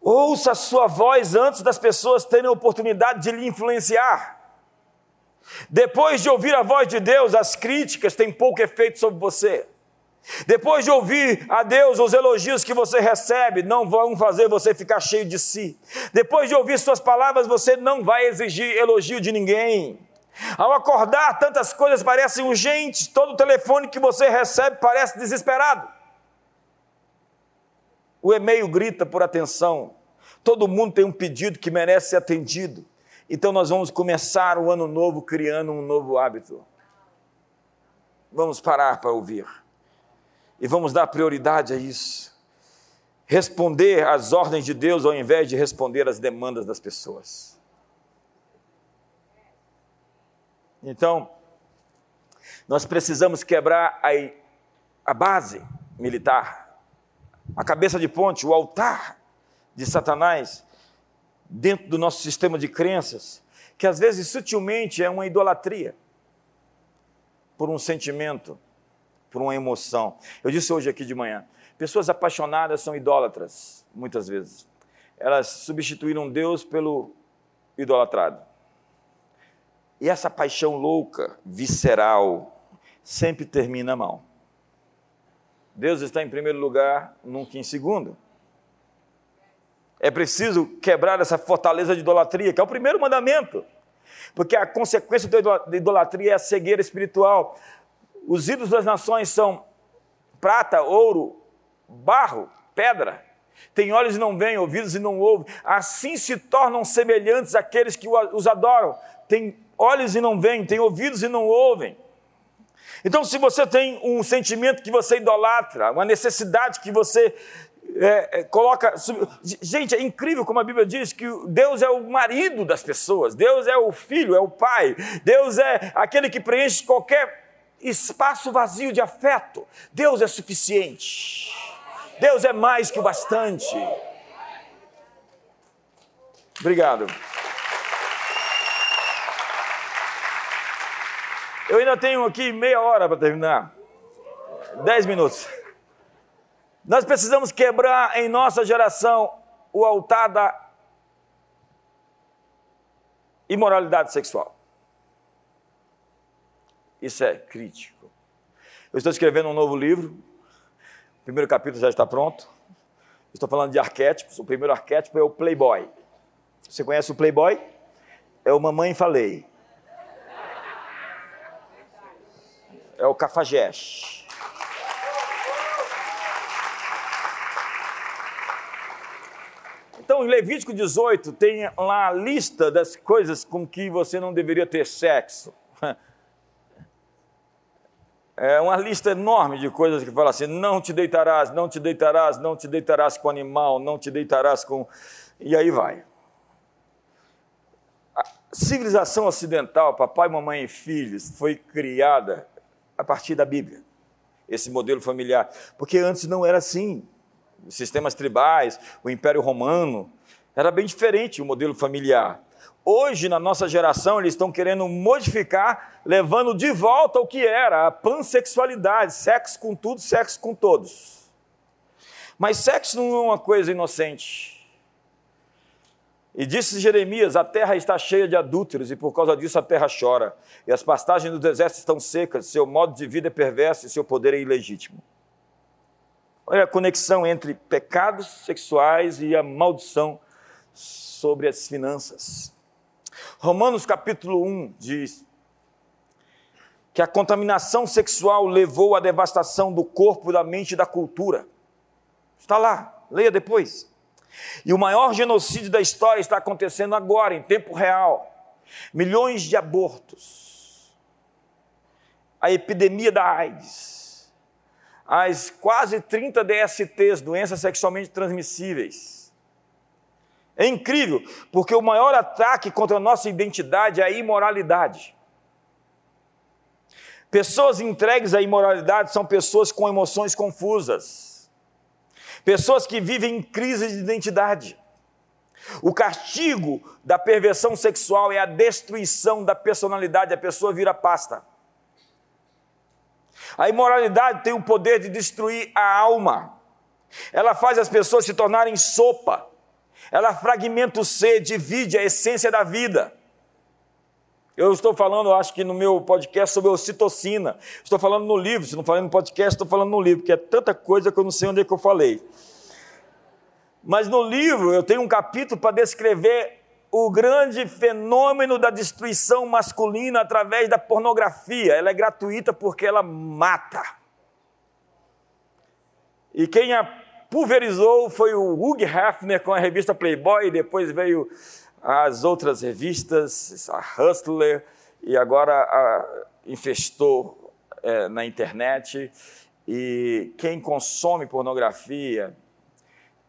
ouça a sua voz antes das pessoas terem a oportunidade de lhe influenciar. Depois de ouvir a voz de Deus, as críticas têm pouco efeito sobre você. Depois de ouvir a Deus os elogios que você recebe, não vão fazer você ficar cheio de si. Depois de ouvir suas palavras, você não vai exigir elogio de ninguém. Ao acordar, tantas coisas parecem urgentes, todo telefone que você recebe parece desesperado. O e-mail grita por atenção. Todo mundo tem um pedido que merece ser atendido. Então nós vamos começar o ano novo criando um novo hábito. Vamos parar para ouvir e vamos dar prioridade a isso. Responder às ordens de Deus ao invés de responder às demandas das pessoas. Então, nós precisamos quebrar a, a base militar, a cabeça de ponte, o altar de Satanás dentro do nosso sistema de crenças, que às vezes sutilmente é uma idolatria por um sentimento por uma emoção. Eu disse hoje aqui de manhã: pessoas apaixonadas são idólatras, muitas vezes. Elas substituíram Deus pelo idolatrado. E essa paixão louca, visceral, sempre termina mal. Deus está em primeiro lugar, nunca em segundo. É preciso quebrar essa fortaleza de idolatria, que é o primeiro mandamento. Porque a consequência da idolatria é a cegueira espiritual. Os ídolos das nações são prata, ouro, barro, pedra. Tem olhos e não veem, ouvidos e não ouvem. Assim se tornam semelhantes àqueles que os adoram. Tem olhos e não veem, tem ouvidos e não ouvem. Então, se você tem um sentimento que você idolatra, uma necessidade que você é, é, coloca. Gente, é incrível como a Bíblia diz que Deus é o marido das pessoas, Deus é o filho, é o pai, Deus é aquele que preenche qualquer espaço vazio de afeto. Deus é suficiente. Deus é mais que o bastante. Obrigado. Eu ainda tenho aqui meia hora para terminar. Dez minutos. Nós precisamos quebrar em nossa geração o altar da imoralidade sexual. Isso é crítico. Eu estou escrevendo um novo livro, o primeiro capítulo já está pronto. Estou falando de arquétipos. O primeiro arquétipo é o playboy. Você conhece o playboy? É o mamãe falei. É o cafajeste. Então, em Levítico 18 tem lá a lista das coisas com que você não deveria ter sexo (laughs) é uma lista enorme de coisas que fala assim: não te deitarás, não te deitarás, não te deitarás com animal, não te deitarás com. E aí vai. A civilização ocidental, papai, mamãe e filhos, foi criada a partir da Bíblia, esse modelo familiar. Porque antes não era assim. Os sistemas tribais, o Império Romano, era bem diferente o modelo familiar. Hoje, na nossa geração, eles estão querendo modificar, levando de volta o que era a pansexualidade, sexo com tudo, sexo com todos. Mas sexo não é uma coisa inocente. E disse Jeremias: A terra está cheia de adúlteros, e por causa disso a terra chora. E as pastagens do deserto estão secas, seu modo de vida é perverso e seu poder é ilegítimo. Olha a conexão entre pecados sexuais e a maldição sobre as finanças. Romanos capítulo 1 diz que a contaminação sexual levou à devastação do corpo, da mente e da cultura. Está lá, leia depois. E o maior genocídio da história está acontecendo agora, em tempo real. Milhões de abortos, a epidemia da AIDS, as quase 30 DSTs, doenças sexualmente transmissíveis. É incrível, porque o maior ataque contra a nossa identidade é a imoralidade. Pessoas entregues à imoralidade são pessoas com emoções confusas pessoas que vivem em crise de identidade. O castigo da perversão sexual é a destruição da personalidade, a pessoa vira pasta. A imoralidade tem o poder de destruir a alma. Ela faz as pessoas se tornarem sopa. Ela fragmenta o ser, divide a essência da vida. Eu estou falando, acho que no meu podcast, sobre ocitocina. Estou falando no livro, se não falei no podcast, estou falando no livro, porque é tanta coisa que eu não sei onde é que eu falei. Mas no livro eu tenho um capítulo para descrever o grande fenômeno da destruição masculina através da pornografia. Ela é gratuita porque ela mata. E quem a pulverizou foi o Hugh Hefner com a revista Playboy, depois veio as outras revistas, a Hustler, e agora a, infestou é, na internet. E quem consome pornografia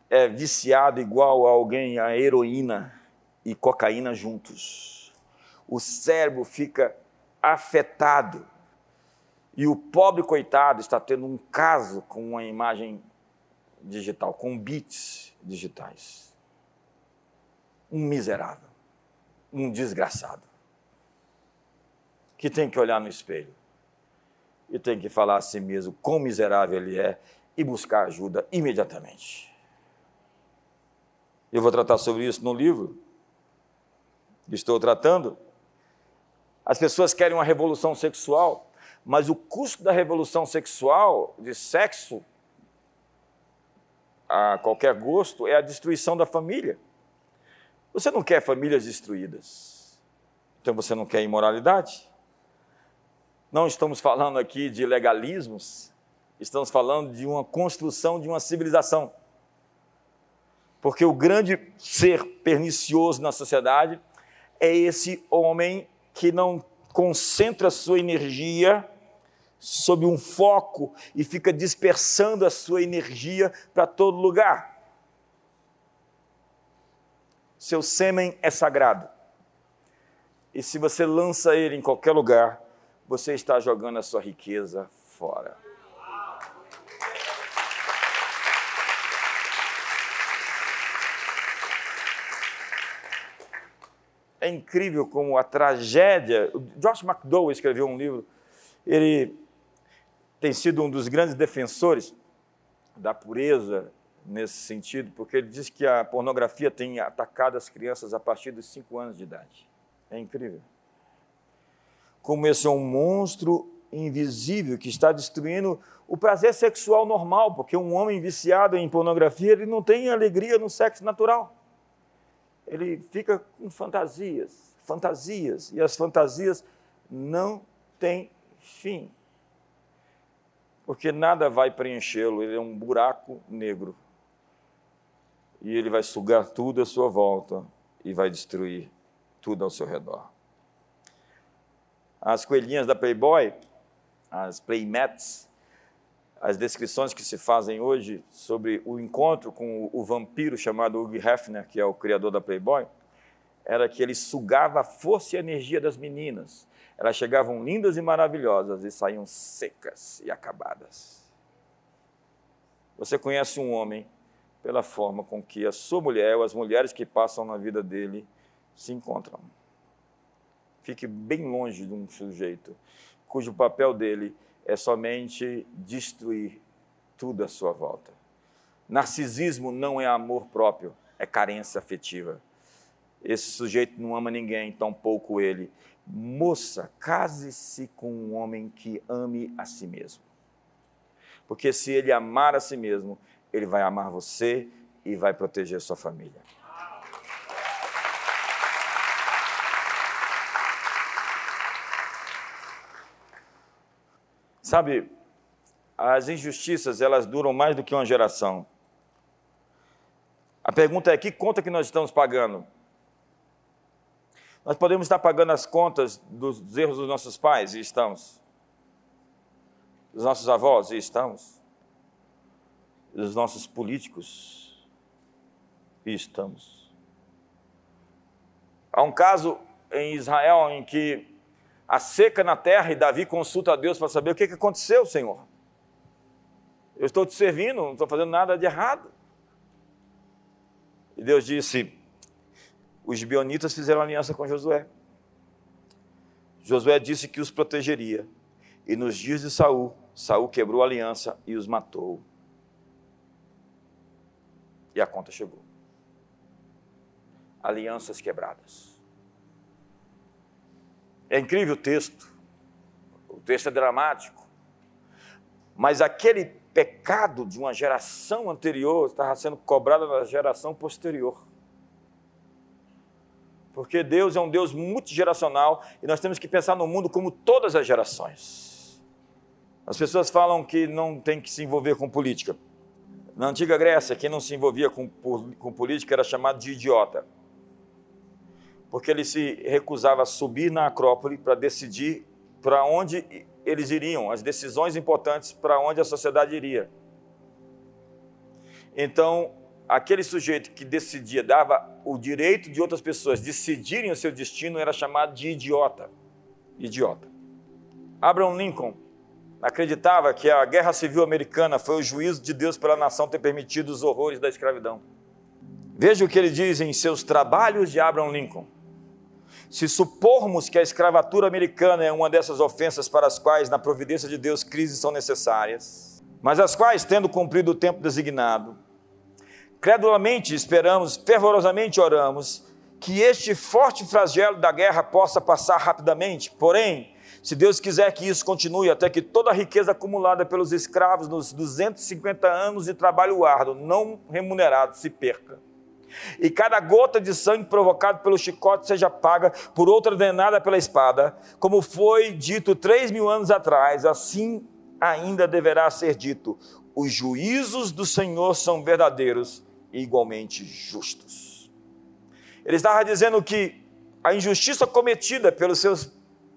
é viciado igual a alguém a heroína e cocaína juntos. O cérebro fica afetado. E o pobre coitado está tendo um caso com uma imagem digital, com bits digitais um miserável, um desgraçado, que tem que olhar no espelho e tem que falar a si mesmo quão miserável ele é e buscar ajuda imediatamente. Eu vou tratar sobre isso no livro que estou tratando. As pessoas querem uma revolução sexual, mas o custo da revolução sexual, de sexo a qualquer gosto, é a destruição da família. Você não quer famílias destruídas. Então você não quer imoralidade? Não estamos falando aqui de legalismos, estamos falando de uma construção de uma civilização. Porque o grande ser pernicioso na sociedade é esse homem que não concentra sua energia sob um foco e fica dispersando a sua energia para todo lugar. Seu sêmen é sagrado. E se você lança ele em qualquer lugar, você está jogando a sua riqueza fora. É incrível como a tragédia. Josh McDowell escreveu um livro. Ele tem sido um dos grandes defensores da pureza nesse sentido, porque ele diz que a pornografia tem atacado as crianças a partir dos 5 anos de idade. É incrível. Como esse é um monstro invisível que está destruindo o prazer sexual normal, porque um homem viciado em pornografia, ele não tem alegria no sexo natural. Ele fica com fantasias, fantasias, e as fantasias não têm fim. Porque nada vai preenchê-lo, ele é um buraco negro e ele vai sugar tudo à sua volta e vai destruir tudo ao seu redor. As coelhinhas da Playboy, as Playmats, as descrições que se fazem hoje sobre o encontro com o vampiro chamado Hugh Hefner, que é o criador da Playboy, era que ele sugava a força e a energia das meninas. Elas chegavam lindas e maravilhosas e saíam secas e acabadas. Você conhece um homem pela forma com que a sua mulher ou as mulheres que passam na vida dele se encontram. Fique bem longe de um sujeito cujo papel dele é somente destruir tudo à sua volta. Narcisismo não é amor próprio, é carência afetiva. Esse sujeito não ama ninguém, tampouco ele. Moça, case-se com um homem que ame a si mesmo. Porque se ele amar a si mesmo, ele vai amar você e vai proteger sua família. Sabe, as injustiças, elas duram mais do que uma geração. A pergunta é: que conta que nós estamos pagando? Nós podemos estar pagando as contas dos erros dos nossos pais, e estamos. Dos nossos avós, e estamos. Dos nossos políticos, e estamos. Há um caso em Israel em que a seca na terra e Davi consulta a Deus para saber o que, aconteceu, Senhor. Eu estou te servindo, não estou fazendo nada de errado. E Deus disse: os gibeonitas fizeram aliança com Josué. Josué disse que os protegeria. E nos dias de Saul, Saul quebrou a aliança e os matou. E a conta chegou. Alianças quebradas. É incrível o texto, o texto é dramático, mas aquele pecado de uma geração anterior estava sendo cobrado na geração posterior. Porque Deus é um Deus multigeracional e nós temos que pensar no mundo como todas as gerações. As pessoas falam que não tem que se envolver com política. Na antiga Grécia, quem não se envolvia com, com política era chamado de idiota porque ele se recusava a subir na Acrópole para decidir para onde eles iriam, as decisões importantes para onde a sociedade iria. Então, aquele sujeito que decidia, dava o direito de outras pessoas decidirem o seu destino, era chamado de idiota. Idiota. Abraham Lincoln acreditava que a guerra civil americana foi o juízo de Deus pela nação ter permitido os horrores da escravidão. Veja o que ele diz em seus trabalhos de Abraham Lincoln. Se supormos que a escravatura americana é uma dessas ofensas para as quais, na providência de Deus, crises são necessárias, mas as quais, tendo cumprido o tempo designado, credulamente esperamos, fervorosamente oramos, que este forte flagelo da guerra possa passar rapidamente, porém, se Deus quiser que isso continue até que toda a riqueza acumulada pelos escravos nos 250 anos de trabalho árduo não remunerado se perca e cada gota de sangue provocado pelo chicote seja paga por outra denada pela espada, como foi dito três mil anos atrás, assim ainda deverá ser dito: os juízos do Senhor são verdadeiros e igualmente justos. Ele estava dizendo que a injustiça cometida pelos seus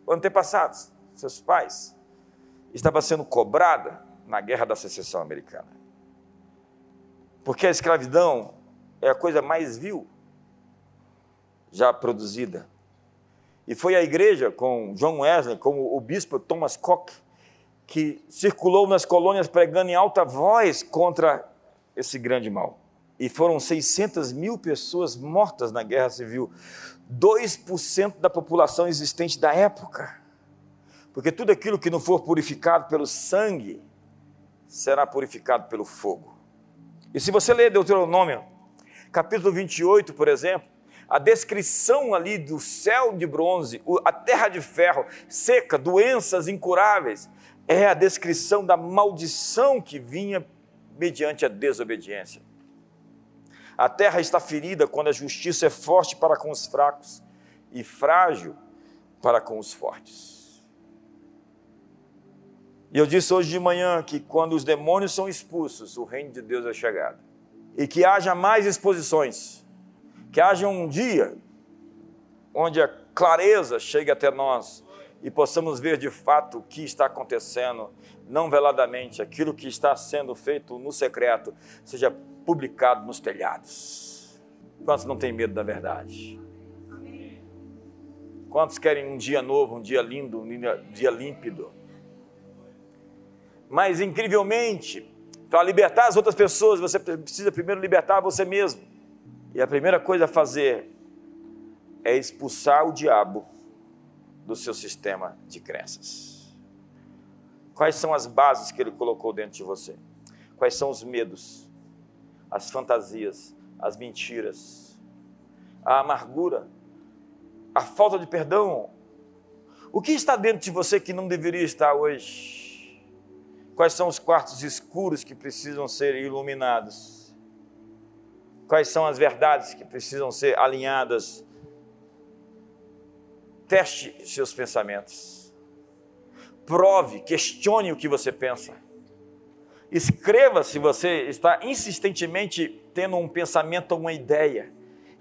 antepassados, seus pais, estava sendo cobrada na guerra da secessão americana. Porque a escravidão é a coisa mais vil já produzida. E foi a igreja, com John Wesley, como o bispo Thomas Koch, que circulou nas colônias pregando em alta voz contra esse grande mal. E foram 600 mil pessoas mortas na guerra civil, 2% da população existente da época. Porque tudo aquilo que não for purificado pelo sangue será purificado pelo fogo. E se você ler Deuteronômio, capítulo 28, por exemplo, a descrição ali do céu de bronze, a terra de ferro, seca, doenças incuráveis, é a descrição da maldição que vinha mediante a desobediência. A terra está ferida quando a justiça é forte para com os fracos e frágil para com os fortes. E eu disse hoje de manhã que quando os demônios são expulsos, o reino de Deus é chegado e que haja mais exposições, que haja um dia onde a clareza chegue até nós e possamos ver de fato o que está acontecendo, não veladamente, aquilo que está sendo feito no secreto, seja publicado nos telhados. Quantos não têm medo da verdade? Quantos querem um dia novo, um dia lindo, um dia límpido? Mas, incrivelmente, para libertar as outras pessoas, você precisa primeiro libertar você mesmo. E a primeira coisa a fazer é expulsar o diabo do seu sistema de crenças. Quais são as bases que ele colocou dentro de você? Quais são os medos, as fantasias, as mentiras, a amargura, a falta de perdão? O que está dentro de você que não deveria estar hoje? Quais são os quartos escuros que precisam ser iluminados? Quais são as verdades que precisam ser alinhadas? Teste seus pensamentos. Prove, questione o que você pensa. Escreva se você está insistentemente tendo um pensamento uma ideia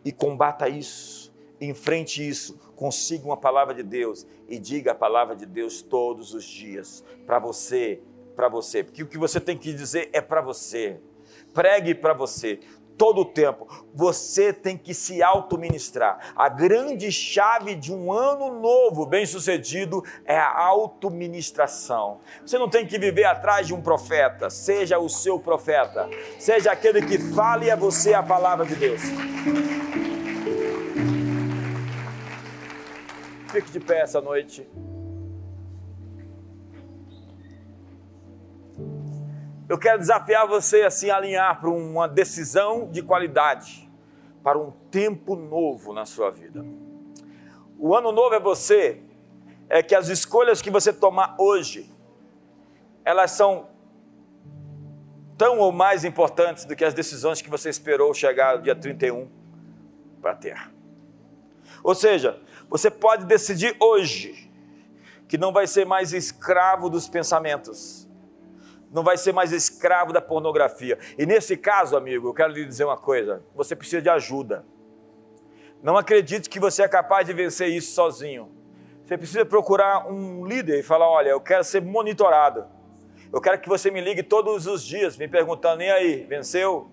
e combata isso, enfrente isso, consiga uma palavra de Deus e diga a palavra de Deus todos os dias para você, para você, porque o que você tem que dizer é para você. Pregue para você todo o tempo. Você tem que se auto-ministrar. A grande chave de um ano novo, bem-sucedido, é a auto-ministração. Você não tem que viver atrás de um profeta. Seja o seu profeta. Seja aquele que fale a você a palavra de Deus. Fique de pé essa noite. Eu quero desafiar você assim a alinhar para uma decisão de qualidade, para um tempo novo na sua vida. O ano novo é você, é que as escolhas que você tomar hoje, elas são tão ou mais importantes do que as decisões que você esperou chegar no dia 31 para ter. Ou seja, você pode decidir hoje que não vai ser mais escravo dos pensamentos, não vai ser mais escravo da pornografia. E nesse caso, amigo, eu quero lhe dizer uma coisa: você precisa de ajuda. Não acredite que você é capaz de vencer isso sozinho. Você precisa procurar um líder e falar: olha, eu quero ser monitorado. Eu quero que você me ligue todos os dias, me perguntando: e aí, venceu?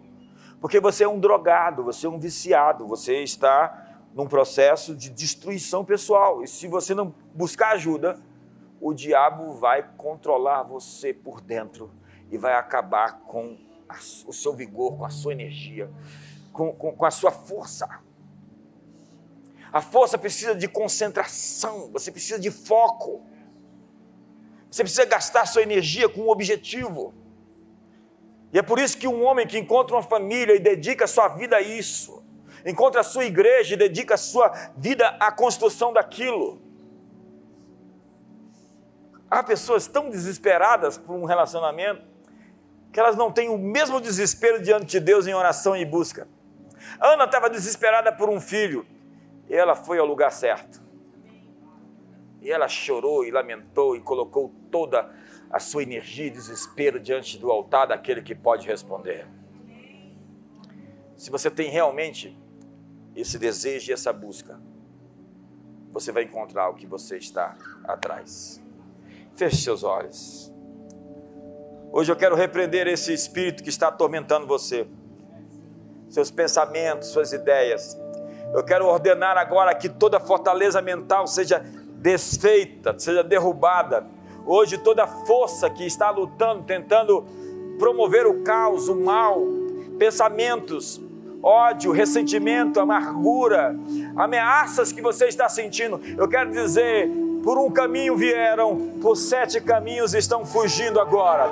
Porque você é um drogado, você é um viciado, você está num processo de destruição pessoal. E se você não buscar ajuda, o diabo vai controlar você por dentro e vai acabar com a, o seu vigor, com a sua energia, com, com, com a sua força. A força precisa de concentração, você precisa de foco. Você precisa gastar sua energia com um objetivo. E é por isso que um homem que encontra uma família e dedica sua vida a isso, encontra a sua igreja e dedica a sua vida à construção daquilo, Há pessoas tão desesperadas por um relacionamento que elas não têm o mesmo desespero diante de Deus em oração e busca. Ana estava desesperada por um filho e ela foi ao lugar certo. E ela chorou e lamentou e colocou toda a sua energia e desespero diante do altar daquele que pode responder. Se você tem realmente esse desejo e essa busca, você vai encontrar o que você está atrás. Feche seus olhos. Hoje eu quero repreender esse espírito que está atormentando você, seus pensamentos, suas ideias. Eu quero ordenar agora que toda fortaleza mental seja desfeita, seja derrubada. Hoje toda força que está lutando, tentando promover o caos, o mal, pensamentos, ódio, ressentimento, amargura, ameaças que você está sentindo, eu quero dizer por um caminho vieram, por sete caminhos estão fugindo agora.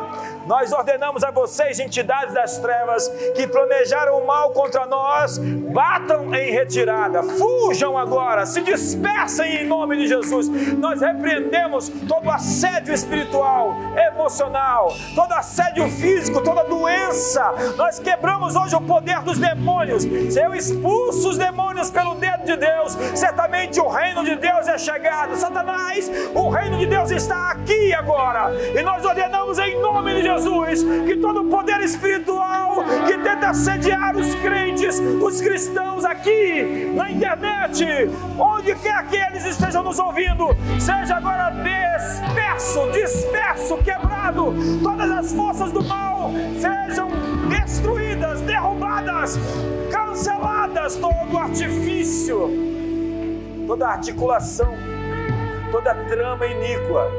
Nós ordenamos a vocês, entidades das trevas, que planejaram o mal contra nós, batam em retirada, fujam agora, se dispersem em nome de Jesus. Nós repreendemos todo assédio espiritual, emocional, todo assédio físico, toda doença. Nós quebramos hoje o poder dos demônios. Se eu expulso os demônios pelo dedo de Deus, certamente o reino de Deus é chegado. Satanás o reino de Deus está aqui agora. E nós ordenamos em nome de Jesus que todo poder espiritual que tenta sediar os crentes, os cristãos aqui na internet, onde quer que eles estejam nos ouvindo, seja agora disperso, disperso, quebrado, todas as forças do mal sejam destruídas, derrubadas, canceladas, todo artifício, toda articulação toda trama iníqua,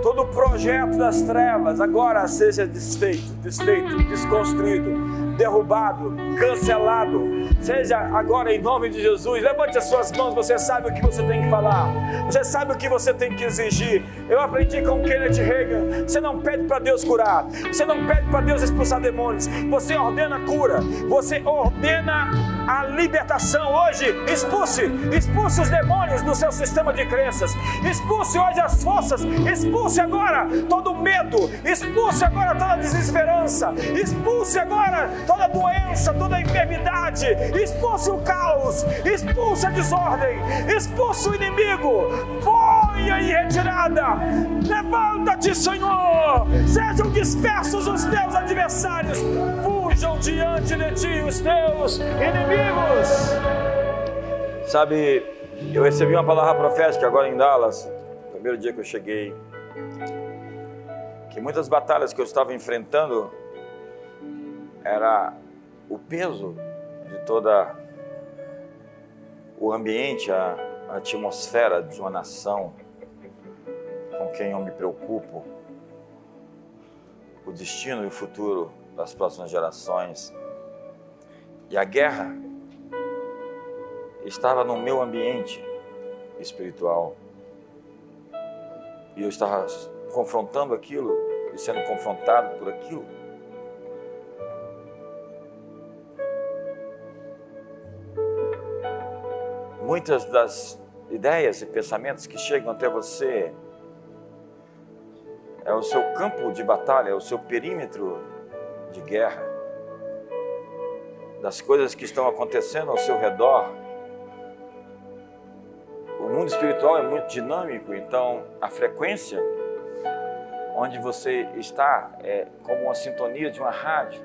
todo projeto das trevas agora seja desfeito, desfeito, desconstruído, derrubado, cancelado. Seja agora em nome de Jesus. Levante as suas mãos, você sabe o que você tem que falar. Você sabe o que você tem que exigir. Eu aprendi com Kenneth Reagan. Você não pede para Deus curar. Você não pede para Deus expulsar demônios. Você ordena cura. Você ordena a libertação hoje. Expulse, expulse os demônios do seu sistema de crenças. Expulse hoje as forças. Expulse agora todo medo. Expulse agora toda desesperança. Expulse agora toda doença, toda enfermidade. Expulse o caos. Expulse a desordem. Expulse o inimigo. Ponha em retirada. Levanta-te, Senhor. Sejam dispersos os teus adversários. Fujam diante de ti os teus inimigos. Sabe, eu recebi uma palavra profética agora em Dallas, primeiro dia que eu cheguei, que muitas batalhas que eu estava enfrentando era o peso de toda o ambiente, a atmosfera de uma nação com quem eu me preocupo, o destino e o futuro das próximas gerações. E a guerra estava no meu ambiente espiritual. E eu estava confrontando aquilo e sendo confrontado por aquilo. Muitas das ideias e pensamentos que chegam até você é o seu campo de batalha, é o seu perímetro de guerra, das coisas que estão acontecendo ao seu redor. O mundo espiritual é muito dinâmico, então a frequência onde você está é como uma sintonia de uma rádio.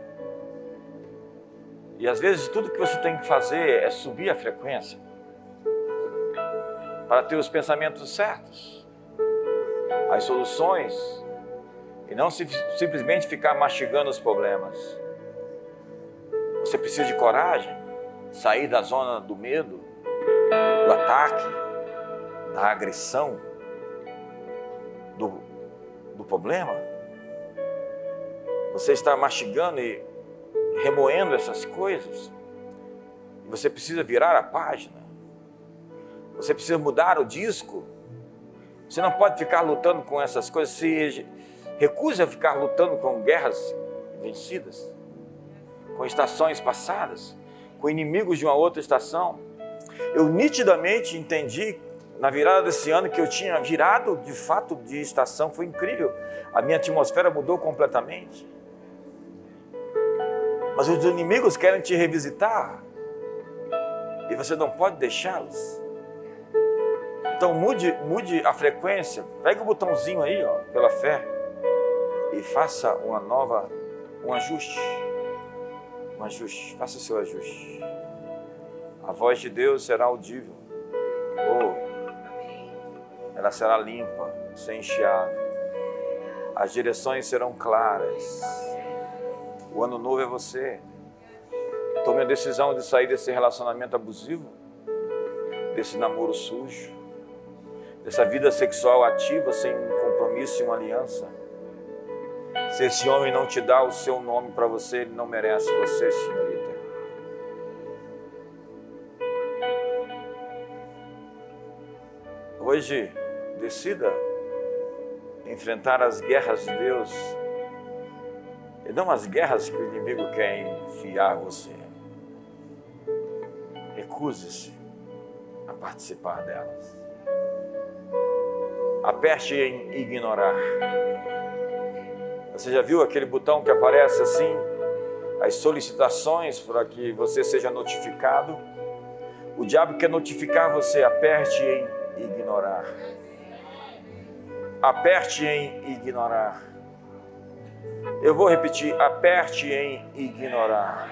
E às vezes tudo que você tem que fazer é subir a frequência para ter os pensamentos certos, as soluções, e não simplesmente ficar mastigando os problemas. Você precisa de coragem, sair da zona do medo, do ataque, da agressão, do, do problema. Você está mastigando e remoendo essas coisas. Você precisa virar a página. Você precisa mudar o disco. Você não pode ficar lutando com essas coisas. Se recuse a ficar lutando com guerras vencidas, com estações passadas, com inimigos de uma outra estação. Eu nitidamente entendi na virada desse ano que eu tinha virado de fato de estação. Foi incrível. A minha atmosfera mudou completamente. Mas os inimigos querem te revisitar. E você não pode deixá-los. Então mude, mude a frequência, pega o botãozinho aí, ó, pela fé, e faça uma nova, um ajuste. Um ajuste, faça o seu ajuste. A voz de Deus será audível. Oh, ela será limpa, sem chiado. As direções serão claras. O ano novo é você. Tome a decisão de sair desse relacionamento abusivo, desse namoro sujo dessa vida sexual ativa sem compromisso e uma aliança. Se esse homem não te dá o seu nome para você, ele não merece você, senhorita. Hoje, decida enfrentar as guerras de Deus e não as guerras que o inimigo quer enfiar você. Recuse-se a participar delas aperte em ignorar. Você já viu aquele botão que aparece assim? As solicitações para que você seja notificado. O diabo quer notificar você, aperte em ignorar. Aperte em ignorar. Eu vou repetir: aperte em ignorar.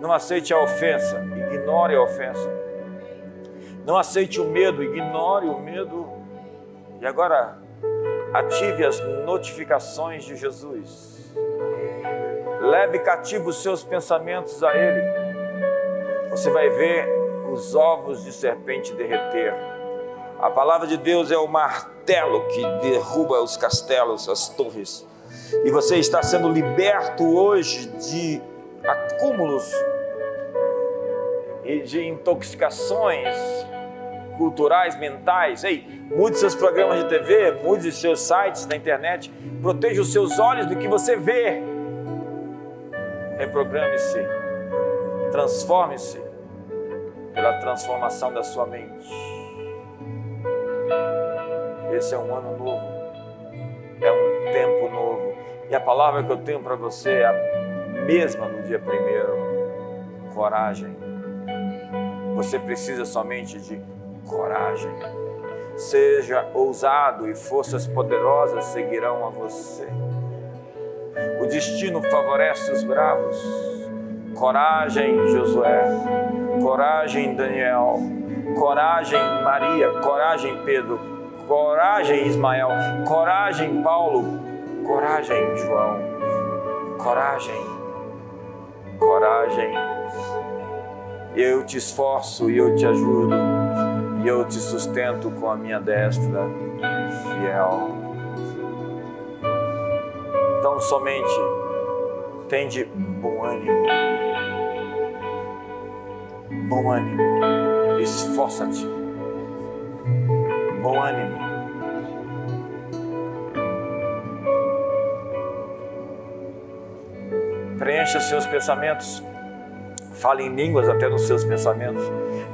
Não aceite a ofensa, ignore a ofensa. Não aceite o medo, ignore o medo. E agora, ative as notificações de Jesus. Leve cativo os seus pensamentos a Ele. Você vai ver os ovos de serpente derreter, A palavra de Deus é o martelo que derruba os castelos, as torres. E você está sendo liberto hoje de acúmulos e de intoxicações culturais, mentais. Ei, mude seus programas de TV, mude seus sites na internet, proteja os seus olhos do que você vê. Reprograme-se, transforme-se pela transformação da sua mente. Esse é um ano novo, é um tempo novo. E a palavra que eu tenho para você é a mesma no dia primeiro: coragem. Você precisa somente de coragem. Seja ousado e forças poderosas seguirão a você. O destino favorece os bravos. Coragem, Josué. Coragem, Daniel. Coragem, Maria. Coragem, Pedro. Coragem, Ismael. Coragem, Paulo. Coragem, João. Coragem. Coragem. Eu te esforço e eu te ajudo e eu te sustento com a minha destra fiel. Então, somente tende bom ânimo, bom ânimo, esforça-te, bom ânimo. Preencha seus pensamentos, fale em línguas até nos seus pensamentos,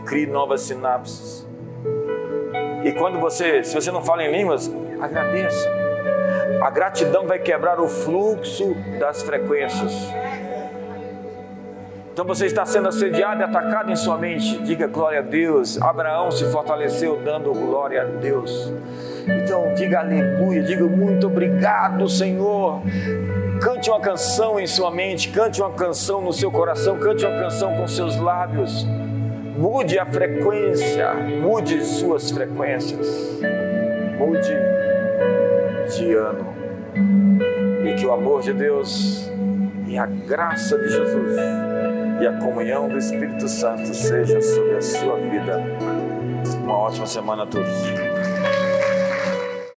crie novas sinapses e quando você, se você não fala em línguas, agradeça. A gratidão vai quebrar o fluxo das frequências. Então você está sendo assediado e atacado em sua mente. Diga glória a Deus. Abraão se fortaleceu dando glória a Deus. Então diga aleluia, diga muito obrigado, Senhor. Cante uma canção em sua mente, cante uma canção no seu coração, cante uma canção com seus lábios. Mude a frequência, mude suas frequências, mude de ano. E que o amor de Deus e a graça de Jesus e a comunhão do Espírito Santo seja sobre a sua vida. Uma ótima semana a todos.